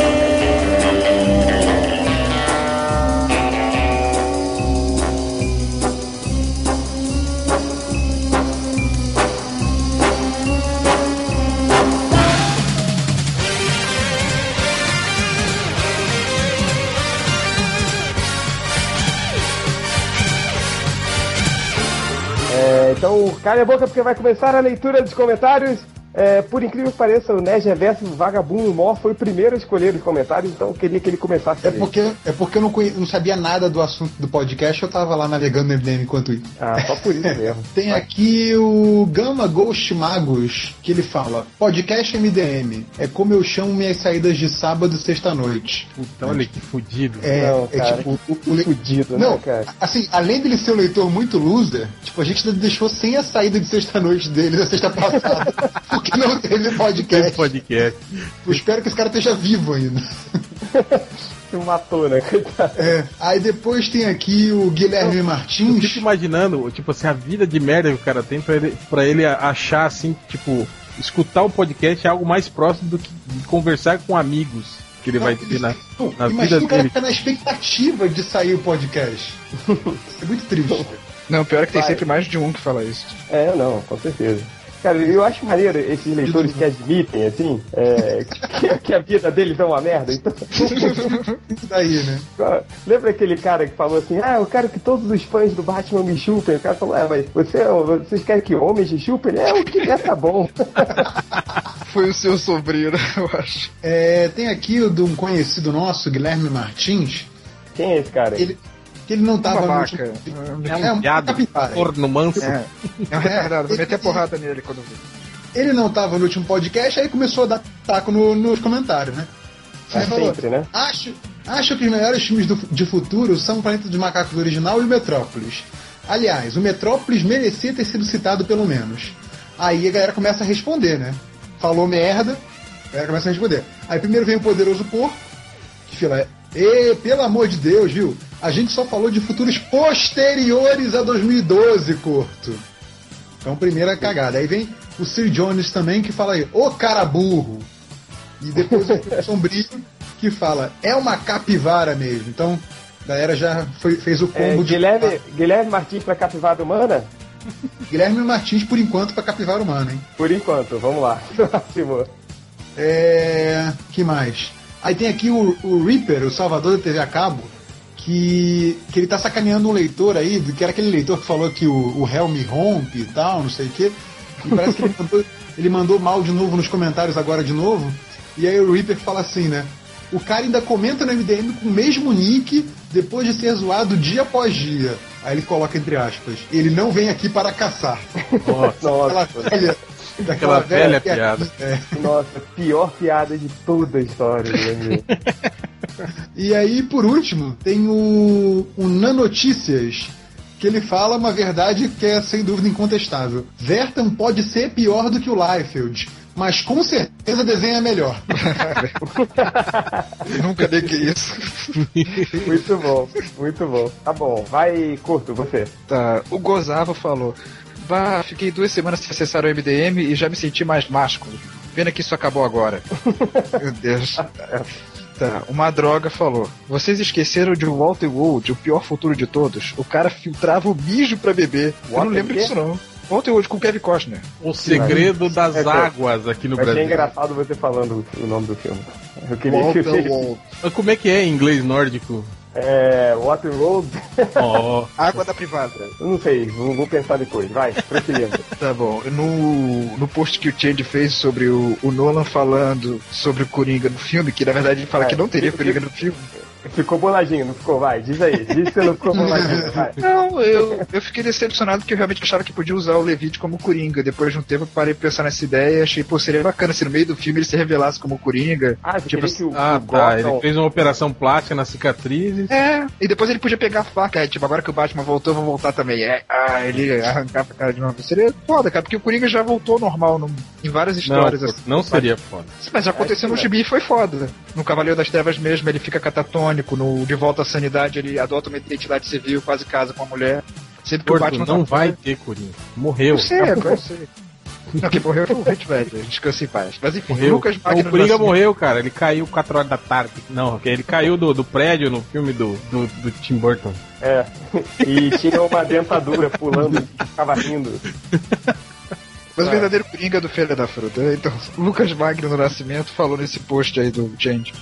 cale a boca porque vai começar a leitura dos comentários. É, por incrível que pareça, o Nerd Reverso Vagabundo Mó foi o primeiro a escolher os comentários, então eu queria que ele começasse. É porque, é porque eu não, conhe... não sabia nada do assunto do podcast, eu tava lá navegando no MDM enquanto isso. Ah, só por isso mesmo. Tem aqui o Gama Ghost Magos, que ele fala: Podcast MDM é como eu chamo minhas saídas de sábado e sexta-noite. Puta, olha que fudido. É, não, é tipo. O, o le... fudido, né, não, né, cara? Assim, além dele ser um leitor muito loser, tipo, a gente deixou sem a saída de sexta-noite dele na sexta passada. porque não teve podcast. Teve podcast. Eu espero que esse cara esteja vivo ainda. Se matou, né? É. Aí depois tem aqui o Guilherme Martins. Eu fico imaginando, tipo assim, a vida de merda que o cara tem pra ele, pra ele achar assim, tipo, escutar o podcast é algo mais próximo do que conversar com amigos que ele não, vai ter na, na vida dele. o cara fica na expectativa de sair o podcast. é muito triste. Não, pior é que tem sempre mais de um que fala isso. É, não, com certeza. Cara, eu acho maneiro esses leitores que admitem, assim, é, que, que, a vida deles é uma merda. Então... Isso daí, né? Lembra aquele cara que falou assim, ah, eu quero que todos os fãs do Batman me chupem. O cara falou, é, mas você, vocês querem que homens te chupem? É, o que é tá bom. Foi o seu sobrinho, né, eu acho. É, tem aqui o de um conhecido nosso, Guilherme Martins. Quem é esse cara? Ele, que ele não tava no último... É um é um piado, corno manso. É, é um retardado, porrada nele quando vi. Ele não tava no último podcast, aí começou a dar taco no, nos comentários, né? Aí é falou, sempre, né? Acho, acho que os melhores filmes do, de futuro são o Planeta dos Macacos original e o Metrópolis. Aliás, o Metrópolis merecia ter sido citado pelo menos. Aí a galera começa a responder, né? Falou merda, a galera começa a responder. Aí primeiro vem o Poderoso Porco, que fala, e pelo amor de Deus, viu? A gente só falou de futuros posteriores a 2012, curto. Então, primeira cagada. Aí vem o Sir Jones também, que fala aí, ô cara burro. E depois o Sombrio, que fala, é uma capivara mesmo. Então, a galera já foi, fez o é, combo é, de. Guilherme Martins pra capivara humana? Guilherme Martins, por enquanto, pra capivara humana, hein? Por enquanto, vamos lá. É. que mais? Aí tem aqui o, o Reaper, o salvador da TV a cabo, que, que ele tá sacaneando um leitor aí, que era aquele leitor que falou que o, o Hell me rompe e tal, não sei o quê. E parece que ele mandou, ele mandou mal de novo nos comentários agora de novo. E aí o Reaper fala assim, né? O cara ainda comenta no MDM com o mesmo nick depois de ser zoado dia após dia. Aí ele coloca entre aspas, ele não vem aqui para caçar. Nossa, Nossa. Daquela velha, velha piada. É. Nossa, pior piada de toda a história. Né? e aí, por último, tem o, o Nanotícias, que ele fala uma verdade que é sem dúvida incontestável. Vertan pode ser pior do que o Liefeld, mas com certeza desenha melhor. Nunca neguei isso. muito bom, muito bom. Tá bom, vai curto você. Tá, o Gozava falou. Bah, fiquei duas semanas sem acessar o MDM e já me senti mais másculo. Pena que isso acabou agora. Meu Deus. Tá, uma droga falou. Vocês esqueceram de Walter Wold, o pior futuro de todos? O cara filtrava o mijo pra beber. Eu não lembro disso não. Ontem hoje com o Kevin Costner. O segredo das é, águas aqui no Brasil. Achei engraçado você falando o nome do filme. Eu queria Walter que Mas como é que é em inglês nórdico? É. Waterworld. Oh. Água da privada. Eu não sei, vou, vou pensar depois. Vai, prosseguindo. tá bom. No, no post que o Change fez sobre o, o Nolan falando sobre o Coringa no filme, que na verdade ele fala é, que não teria Coringa no filme. Ficou boladinho, não ficou? Vai, diz aí. Diz que você não ficou boladinho. Vai. Não, eu, eu fiquei decepcionado porque eu realmente achava que podia usar o Levite como Coringa. Depois de um tempo eu parei pra pensar nessa ideia e achei, pô, seria bacana se no meio do filme ele se revelasse como Coringa. Ah, tipo, que o, ah, o tá. Ele fez uma operação plástica nas cicatrizes. É, e depois ele podia pegar a faca. É, tipo, agora que o Batman voltou, eu vou voltar também. É, ah, ele arrancar a cara de novo. Seria foda, cara, porque o Coringa já voltou normal no, em várias histórias. Não, assim, não seria foda. Mas já aconteceu no Gibi e foi foda. No Cavaleiro das Trevas mesmo, ele fica catatônico. No De Volta à sanidade, ele adota uma identidade civil, quase casa com a mulher. Sempre que o Batman não tá vai ter Coringa. Morreu. Eu sei, eu sei. Não, quem morreu foi o Hit Ledger, descansa em paz. Mas enfim, morreu. Lucas Magno. O Coringa morreu, cara. Ele caiu 4 horas da tarde. Não, ele caiu do, do prédio no filme do, do, do Tim Burton. É. E tinha uma dentadura pulando e ficava rindo. Mas o verdadeiro Coringa do Feira da Fruta. Então, Lucas Magno no Nascimento falou nesse post aí do Change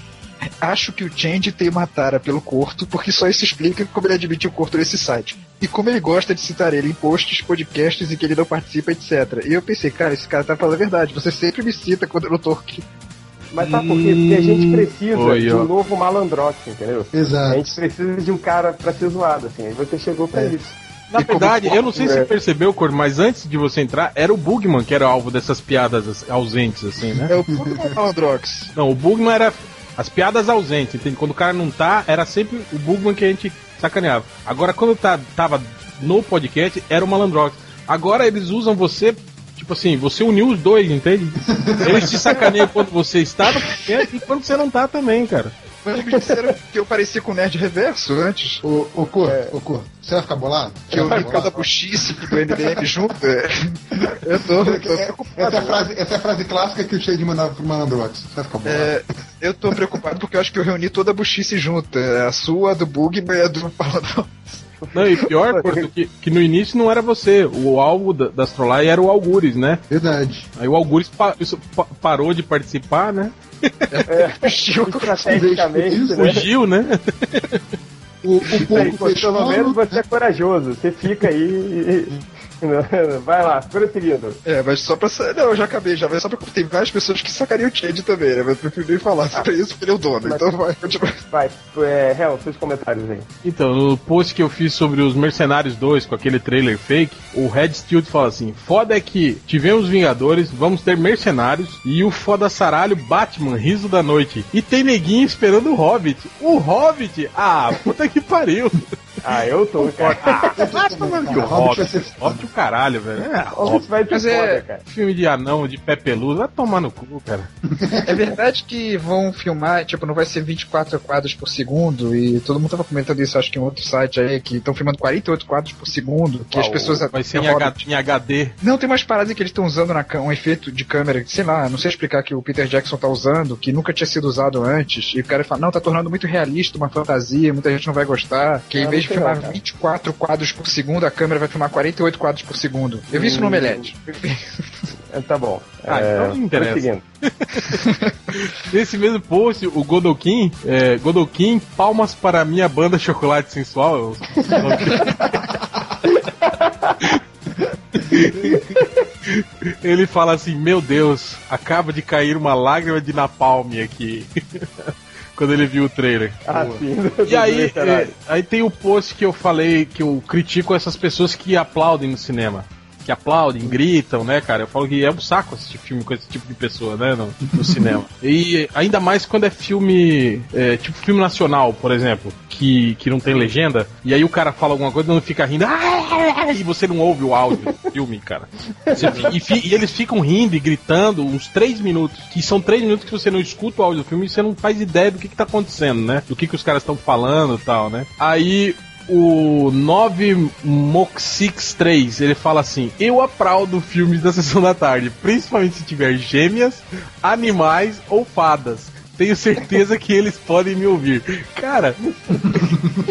Acho que o Change tem uma tara pelo Corto, porque só isso explica como ele admite o Corto nesse site. E como ele gosta de citar ele em posts, podcasts em que ele não participa, etc. E eu pensei, cara, esse cara tá falando a verdade. Você sempre me cita quando eu não tô aqui. Mas sabe por quê? Porque a gente precisa Oi, de um novo malandrox, entendeu? Exato. A gente precisa de um cara pra ser zoado, assim. Aí você chegou pra é. isso. Na verdade, eu não sei se você percebeu, Cor, mas antes de você entrar, era o Bugman que era alvo dessas piadas ausentes, assim, né? É o Bugman Malandrox. Não, o Bugman era as piadas ausentes, entende? Quando o cara não tá, era sempre o Bugman que a gente sacaneava. Agora, quando tá, tava no podcast, era o Malandrox. Agora eles usam você, tipo assim, você uniu os dois, entende? Eles te sacaneiam quando você está no podcast e quando você não tá também, cara. Mas me disseram que eu parecia com o Nerd Reverso antes. Ô, ô Cor, é. ô Cor, você vai ficar bolado? Que eu vi cada buchice do MDM junto. É. Eu tô, eu tô é, essa, é a frase, essa é a frase clássica que o Shade mandava pro Malandrox. Você vai ficar bolado? É, eu tô preocupado porque eu acho que eu reuni toda a buchice junto. A sua, a do Bug e a do Malandrox. Não, e pior, Porto, que, que no início não era você. O alvo da, da Astrolai era o Algures, né? Verdade. Aí o Algures pa, isso, pa, parou de participar, né? É, fugiu estrategicamente. Né? Fugiu, né? O, o povo Pelo menos você é corajoso. Você fica aí e, Vai lá, prosseguindo. É, mas só pra. Não, eu já acabei, já, mas só pra. Tem várias pessoas que sacariam o Change também, né? Mas eu prefiro nem falar sobre ah, isso porque ele é o dono. Mas, então vai, continua. Vai, é, Hel, seus comentários aí. Então, no post que eu fiz sobre os Mercenários 2 com aquele trailer fake, o Red Steel fala assim: foda é que tivemos Vingadores, vamos ter Mercenários e o foda saralho Batman, riso da noite. E tem neguinho esperando o Hobbit. O Hobbit? Ah, puta que pariu. Ah, eu tô, cara. Ah, vai tomando de Hobbit. Hobbit o caralho, velho. É, Hobbit vai ter é, cara. Filme de anão, de pé peludo, vai tomar no cu, cara. É verdade que vão filmar, tipo, não vai ser 24 quadros por segundo, e todo mundo tava comentando isso, acho que em outro site aí, que estão filmando 48 quadros por segundo, que as pessoas... Vai ser em, H, em, HD. Não, tem umas paradas que eles estão usando na, um efeito de câmera, sei lá, não sei explicar que o Peter Jackson tá usando, que nunca tinha sido usado antes, e o cara fala, não, tá tornando muito realista, uma fantasia, muita gente não vai gostar, que em vez de filmar 24 quadros por segundo, a câmera vai filmar 48 quadros por segundo. Eu vi isso no Omelete. É, tá bom. Ah, é, então não interessa. Nesse mesmo post, o Godokin, é, Godokin, palmas para minha banda Chocolate Sensual. Ele fala assim: Meu Deus, acaba de cair uma lágrima de napalm aqui quando ele viu o trailer. Ah, sim. E aí, é, aí tem o post que eu falei que eu critico essas pessoas que aplaudem no cinema. Que aplaudem, gritam, né, cara? Eu falo que é um saco assistir filme com esse tipo de pessoa, né, no, no cinema. E ainda mais quando é filme, é, tipo filme nacional, por exemplo, que, que não tem legenda, e aí o cara fala alguma coisa e não fica rindo, e você não ouve o áudio do filme, cara. Você, e, e, eles ficam rindo e gritando uns três minutos, que são três minutos que você não escuta o áudio do filme e você não faz ideia do que, que tá acontecendo, né? Do que, que os caras estão falando e tal, né? Aí o 9 Moxix 3, ele fala assim: Eu aplaudo filmes da sessão da tarde, principalmente se tiver gêmeas, animais ou fadas. Tenho certeza que eles podem me ouvir. Cara,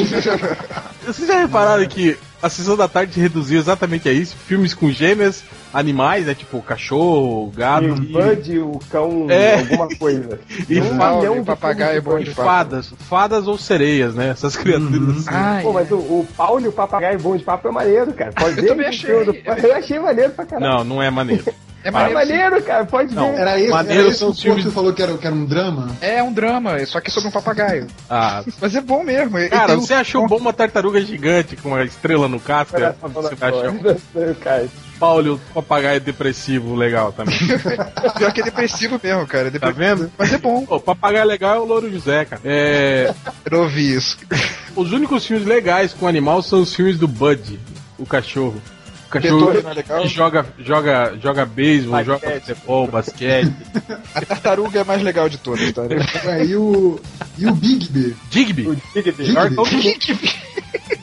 vocês já repararam que a sessão da tarde reduziu exatamente a isso? Filmes com gêmeas, animais, né? Tipo cachorro, gato. E o Bud, o cão, é. alguma coisa. e um leão, papagaio bom de fadas. Fadas ou sereias, né? Essas criaturas uhum. assim. Ah, Pô, mas o, o Paulo e o papagaio bom de papo é maneiro, cara. Pode ver. Eu também achei. Do... Eu achei maneiro pra caralho. Não, não é maneiro. É maneiro, é maneiro cara, pode não, ver. Era esse, maneiro era esse o filme que você falou que era, que era um drama? É, um drama, só que sobre um papagaio. Ah. Mas é bom mesmo. Cara, você um... achou bom uma tartaruga gigante com uma estrela no casco? Você achou? Paulo, o papagaio depressivo legal também. Pior que é depressivo mesmo, cara. É Tá vendo? Mas é bom. O papagaio legal é o Louro José, cara. É... Eu não ouvi isso. Os únicos filmes legais com animal são os filmes do Bud, o cachorro. O cachorro é que joga, joga, joga beisebol, joga futebol, basquete. A tartaruga é a mais legal de todas, tá? É, e o. E o Bigby? Digby? O Digby. Digby.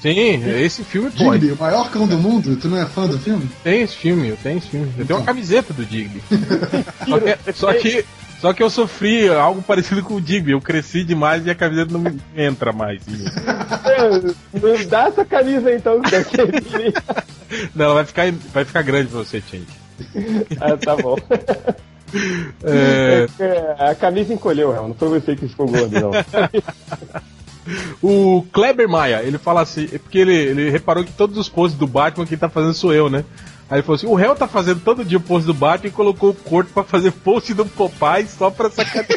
Sim, esse filme pode. Digby, o maior cão do mundo? Tu não é fã do filme? Tem esse filme, eu tenho esse filme. Eu tenho uma então. camiseta do Digby. só, que, só que só que eu sofri algo parecido com o Digby. Eu cresci demais e a camiseta não me entra mais. Não dá essa camisa então Não, vai ficar, vai ficar grande pra você, Change. Ah, tá bom. É... é a camisa encolheu, não foi você que ficou gordo, não. O Kleber Maia, ele fala assim, é porque ele, ele reparou que todos os posts do Batman quem tá fazendo sou eu, né? Aí ele falou assim: o réu tá fazendo todo dia o post do Batman e colocou o corpo pra fazer post do Popeye só pra sacanear.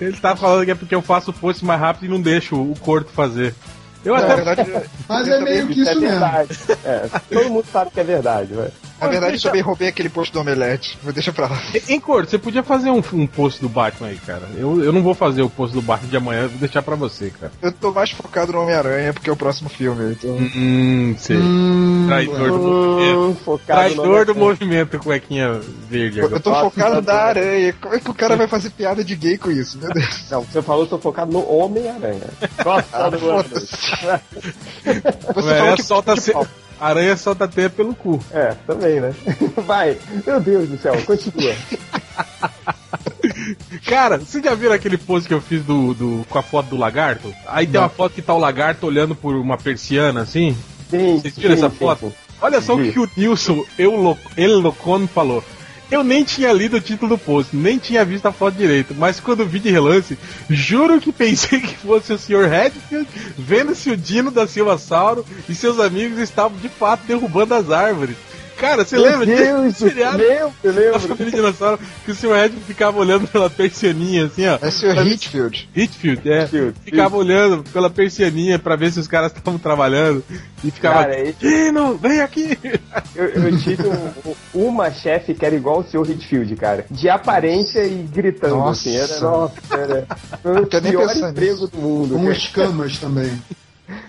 ele tá falando que é porque eu faço o post mais rápido e não deixo o corpo fazer. Eu até... Verdade, Mas é meio que isso é mesmo. É, todo mundo sabe que é verdade, velho. Na verdade, deixa... eu também roubei aquele post do Omelete. Vou deixar pra lá. Em cor, você podia fazer um, um post do Batman aí, cara. Eu, eu não vou fazer o post do Batman de amanhã, vou deixar pra você, cara. Eu tô mais focado no Homem-Aranha, porque é o próximo filme. Então... Hum, sei. Hum, Traidor do movimento. Traidor do movimento, cuequinha verde. Agora. Eu tô focado na aranha. Como é que o cara vai fazer piada de gay com isso? Meu Deus. Não, você falou que eu tô focado no Homem-Aranha. Nossa, ah, Você que solta se... Aranha solta teia pelo cu. É, também, né? Vai. Meu Deus do céu, continua. Cara, vocês já viram aquele pose que eu fiz do, do, com a foto do lagarto? Aí Não. tem uma foto que tá o lagarto olhando por uma persiana, assim? Sim. Vocês viram sim, essa foto? Sim. Olha só o que o Nilson, Locone, falou. Eu nem tinha lido o título do post, nem tinha visto a foto direito, mas quando vi de relance, juro que pensei que fosse o Sr. Redfield vendo se o Dino da Silva Sauro e seus amigos estavam de fato derrubando as árvores. Cara, você lembra Deus, disso? Lembro, lembro. A família dinossauro, que o Sr. Red ficava olhando pela persianinha, assim, ó. É o Sr. Hitfield. Hitfield, é. Hitfield. Ficava olhando pela persianinha pra ver se os caras estavam trabalhando. E ficava, Cara, Dino, vem aqui! Eu, eu tive um, uma chefe que era igual o Sr. Hitfield, cara. De aparência e gritando, nossa. assim. Era, nossa, era, era o pior emprego do mundo. Com escamas também.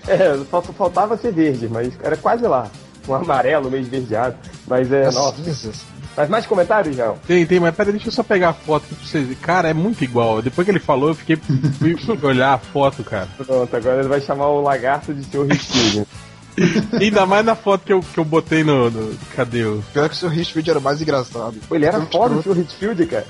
É, só faltava ser verde, mas era quase lá um amarelo meio esverdeado. Mas é. Nossa. nossa. Mas mais comentários, João? Tem, tem, mas peraí, deixa eu só pegar a foto aqui pra vocês. Cara, é muito igual. Depois que ele falou, eu fiquei. fui olhar a foto, cara. Pronto, agora ele vai chamar o lagarto de seu Richfield. Ainda mais na foto que eu, que eu botei no, no. Cadê o. Pior que o seu Richfield era mais engraçado. Pô, ele era foda o seu Richfield, cara.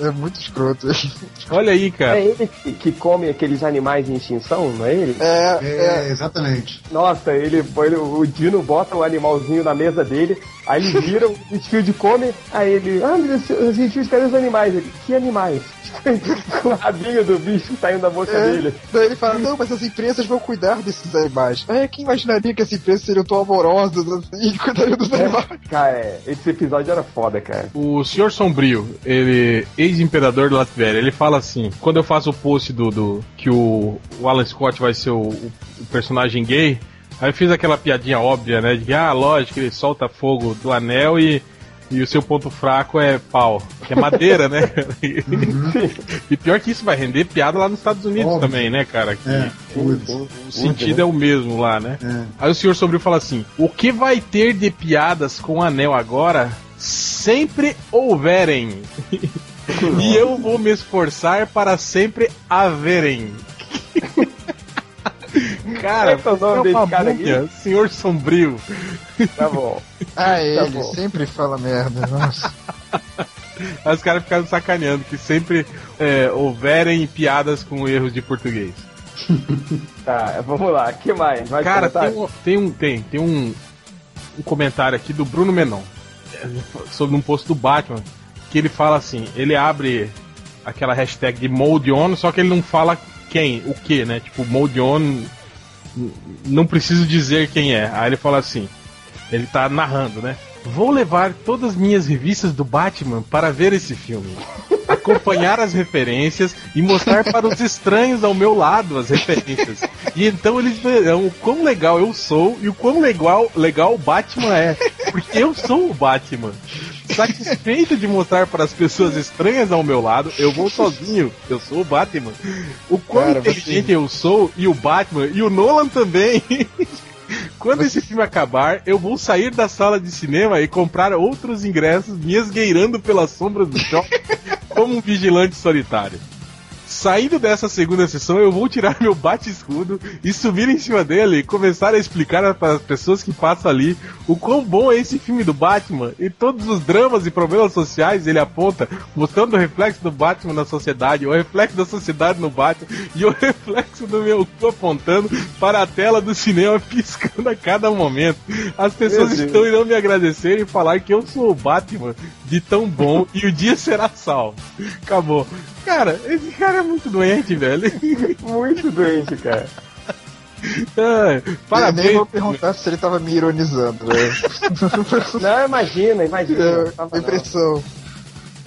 É muito escroto. Olha aí, cara. É ele que, que, come aqueles animais em extinção, não é ele? É, é, é exatamente. Nossa, ele, ele, o Dino bota o animalzinho na mesa dele, aí ele vira, o de come, aí ele, ah, meu Deus, cadê os animais? Ele, que animais? com o rabinho do bicho saindo da boca é, dele. Daí ele fala, não, mas as empresas vão cuidar desses animais. É, quem imaginaria que as empresas seriam tão amorosas assim e cuidariam dos é, animais? Cara, esse episódio era foda, cara. O Senhor Sombrio, ele, ex-imperador do Latvéria, ele fala assim, quando eu faço o post do, do que o, o Alan Scott vai ser o, o personagem gay, Aí fiz aquela piadinha óbvia, né? De que, ah, lógico, ele solta fogo do anel e, e o seu ponto fraco é pau, que é madeira, né? Uhum. e pior que isso vai render piada lá nos Estados Unidos Óbvio. também, né, cara? Que é, o, o, o sentido é o mesmo lá, né? É. Aí o senhor Sombrio fala assim: o que vai ter de piadas com o anel agora? Sempre houverem. e eu vou me esforçar para sempre haverem. Cara, é, é o nome desse cara aqui? Senhor Sombrio. Tá bom. Ah, tá ele bom. sempre fala merda, nossa. Aí os caras ficaram sacaneando que sempre é, houverem piadas com erros de português. tá, vamos lá, que mais? mais cara, tem um, tem um, tem, tem um, um comentário aqui do Bruno Menon sobre um post do Batman que ele fala assim, ele abre aquela hashtag de mode on, só que ele não fala quem, o que, né? Tipo, mode on não preciso dizer quem é. Aí ele fala assim: ele tá narrando, né? Vou levar todas as minhas revistas do Batman para ver esse filme. Acompanhar as referências e mostrar para os estranhos ao meu lado as referências. E então eles verão o quão legal eu sou e o quão legal, legal o Batman é. Porque eu sou o Batman satisfeito de mostrar para as pessoas estranhas ao meu lado, eu vou sozinho, eu sou o Batman. O quão Cara, inteligente você... eu sou, e o Batman, e o Nolan também. Quando esse filme acabar, eu vou sair da sala de cinema e comprar outros ingressos, me esgueirando pelas sombras do shopping como um vigilante solitário. Saindo dessa segunda sessão, eu vou tirar meu bate-escudo e subir em cima dele e começar a explicar para as pessoas que passam ali o quão bom é esse filme do Batman e todos os dramas e problemas sociais ele aponta, mostrando o reflexo do Batman na sociedade, o reflexo da sociedade no Batman e o reflexo do meu cu apontando para a tela do cinema piscando a cada momento. As pessoas estão irão me agradecer e falar que eu sou o Batman de tão bom e o dia será salvo. Acabou. Cara, esse cara é muito doente, velho. muito doente, cara. Ah, parabéns. Eu nem vou perguntar se ele tava me ironizando, né? Não, imagina, imagina. É, impressão.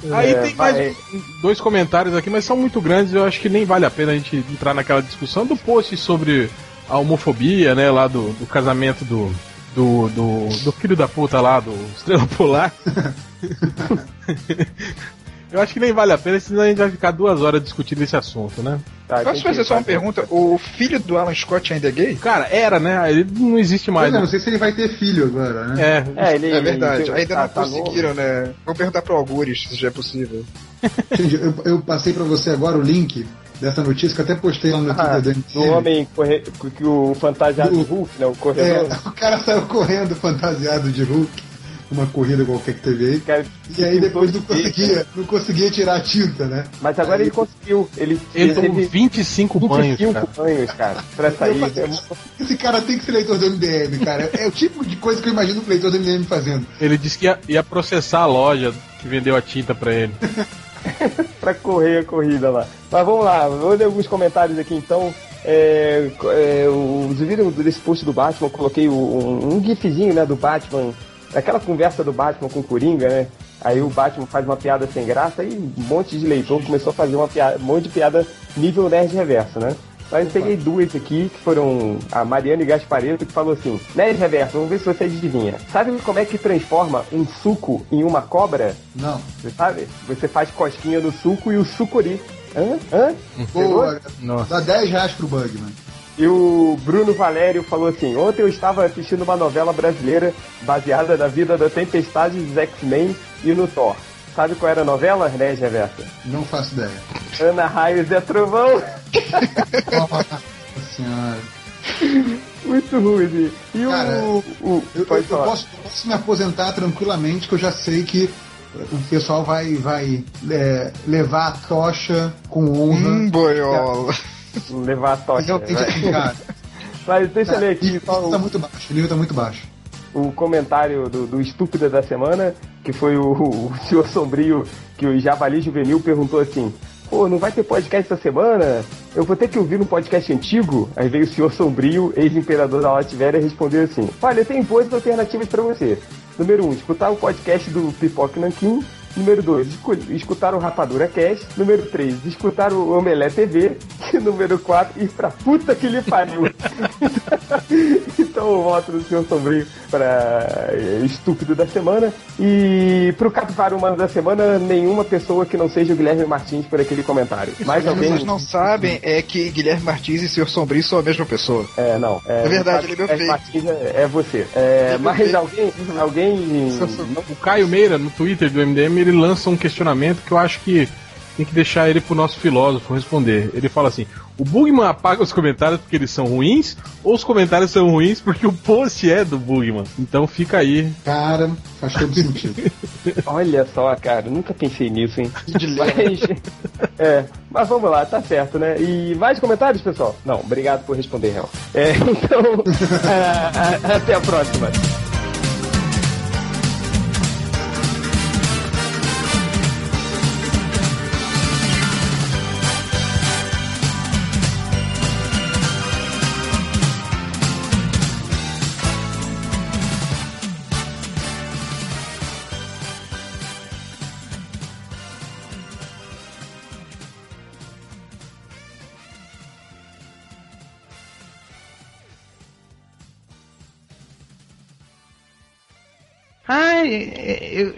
Aí é, tem mais dois comentários aqui, mas são muito grandes, eu acho que nem vale a pena a gente entrar naquela discussão do post sobre a homofobia, né, lá do, do casamento do, do, do, do filho da puta lá, do Estrela Polar. Eu acho que nem vale a pena, senão a gente vai ficar duas horas discutindo esse assunto, né? Tá, Posso fazer só uma pergunta? O filho do Alan Scott ainda é gay? Cara, era, né? Ele não existe mais. Pois é, né? não sei se ele vai ter filho agora, né? É, é, ele, é verdade. Ele, ainda tá, não tá conseguiram, novo. né? Vou perguntar pro Algures se já é possível. Gente, eu, eu passei para você agora o link dessa notícia que eu até postei lá no ah, Twitter do homem corre... que o fantasiado do... de Hulk, né? O corredor. É, o cara saiu correndo fantasiado de Hulk uma corrida qualquer que teve aí. Cara, e aí depois não conseguia, não conseguia tirar a tinta, né? Mas agora aí, ele conseguiu. Ele, ele tomou 25, 25 banhos. 25 banhos, cara, pra sair. Esse cara tem que ser leitor do MDM, cara. É o tipo de coisa que eu imagino o leitor do MDM fazendo. Ele disse que ia, ia processar a loja que vendeu a tinta pra ele. pra correr a corrida lá. Mas vamos lá, vou ler alguns comentários aqui então. É, é, os vídeos desse post do Batman, eu coloquei um, um gifzinho né, do Batman aquela conversa do Batman com o Coringa, né? Aí o Batman faz uma piada sem graça e um monte de leitor começou a fazer uma piada, um monte de piada nível nerd reverso, né? Mas eu peguei duas aqui, que foram a Mariana e Gaspareto, que falou assim: Nerd Reverso, vamos ver se você adivinha. Sabe como é que transforma um suco em uma cobra? Não. Você sabe? Você faz cosquinha no suco e o sucuri. Hã? Hã? Boa, Dá 10 reais pro Bugman. E o Bruno Valério falou assim: Ontem eu estava assistindo uma novela brasileira baseada na vida da Tempestade dos X-Men e no Thor. Sabe qual era a novela, né, Reversa? Não faço ideia. Ana Raios é Trovão. Nossa senhora. Muito ruim. E Cara, o. o eu, eu, posso, eu, posso, me aposentar tranquilamente, que eu já sei que o pessoal vai, vai é, levar a tocha com honra. Hum, boiola levar a tocha. Assim, cara. Mas deixa eu ler aqui. O nível tá muito baixo. O nível tá muito baixo. O comentário do, do Estúpida da semana, que foi o, o senhor Sombrio, que o Javali Juvenil perguntou assim: Pô, não vai ter podcast essa semana? Eu vou ter que ouvir um podcast antigo? Aí veio o senhor Sombrio, ex-imperador da Latvéria, e respondeu assim: Olha, tem boas alternativas para você. Número 1, um, escutar o podcast do Pipoque Nanquim. Número 2, escutar o Rapadura Cast. Número 3, escutar o Omelé TV. Cast número 4 e pra puta que lhe pariu. então o voto do Senhor Sombrio pra estúpido da semana. E pro Capivara Humano da semana, nenhuma pessoa que não seja o Guilherme Martins por aquele comentário. Mais alguém? Vocês não sabem é que Guilherme Martins e Senhor Sombrio são a mesma pessoa. É, não. É, é verdade, ele é meu filho. Martins é, é você. É, mas alguém. alguém... O Caio Meira, no Twitter do MDM, ele lança um questionamento que eu acho que tem que deixar ele pro nosso filósofo responder. Ele fala assim: o Bugman apaga os comentários porque eles são ruins, ou os comentários são ruins porque o post é do Bugman. Então fica aí. Cara, faz todo sentido. Olha só, cara, nunca pensei nisso, hein? mas, é, mas vamos lá, tá certo, né? E mais comentários, pessoal? Não, obrigado por responder, Real. É, então, é, até a próxima. Ah, eu,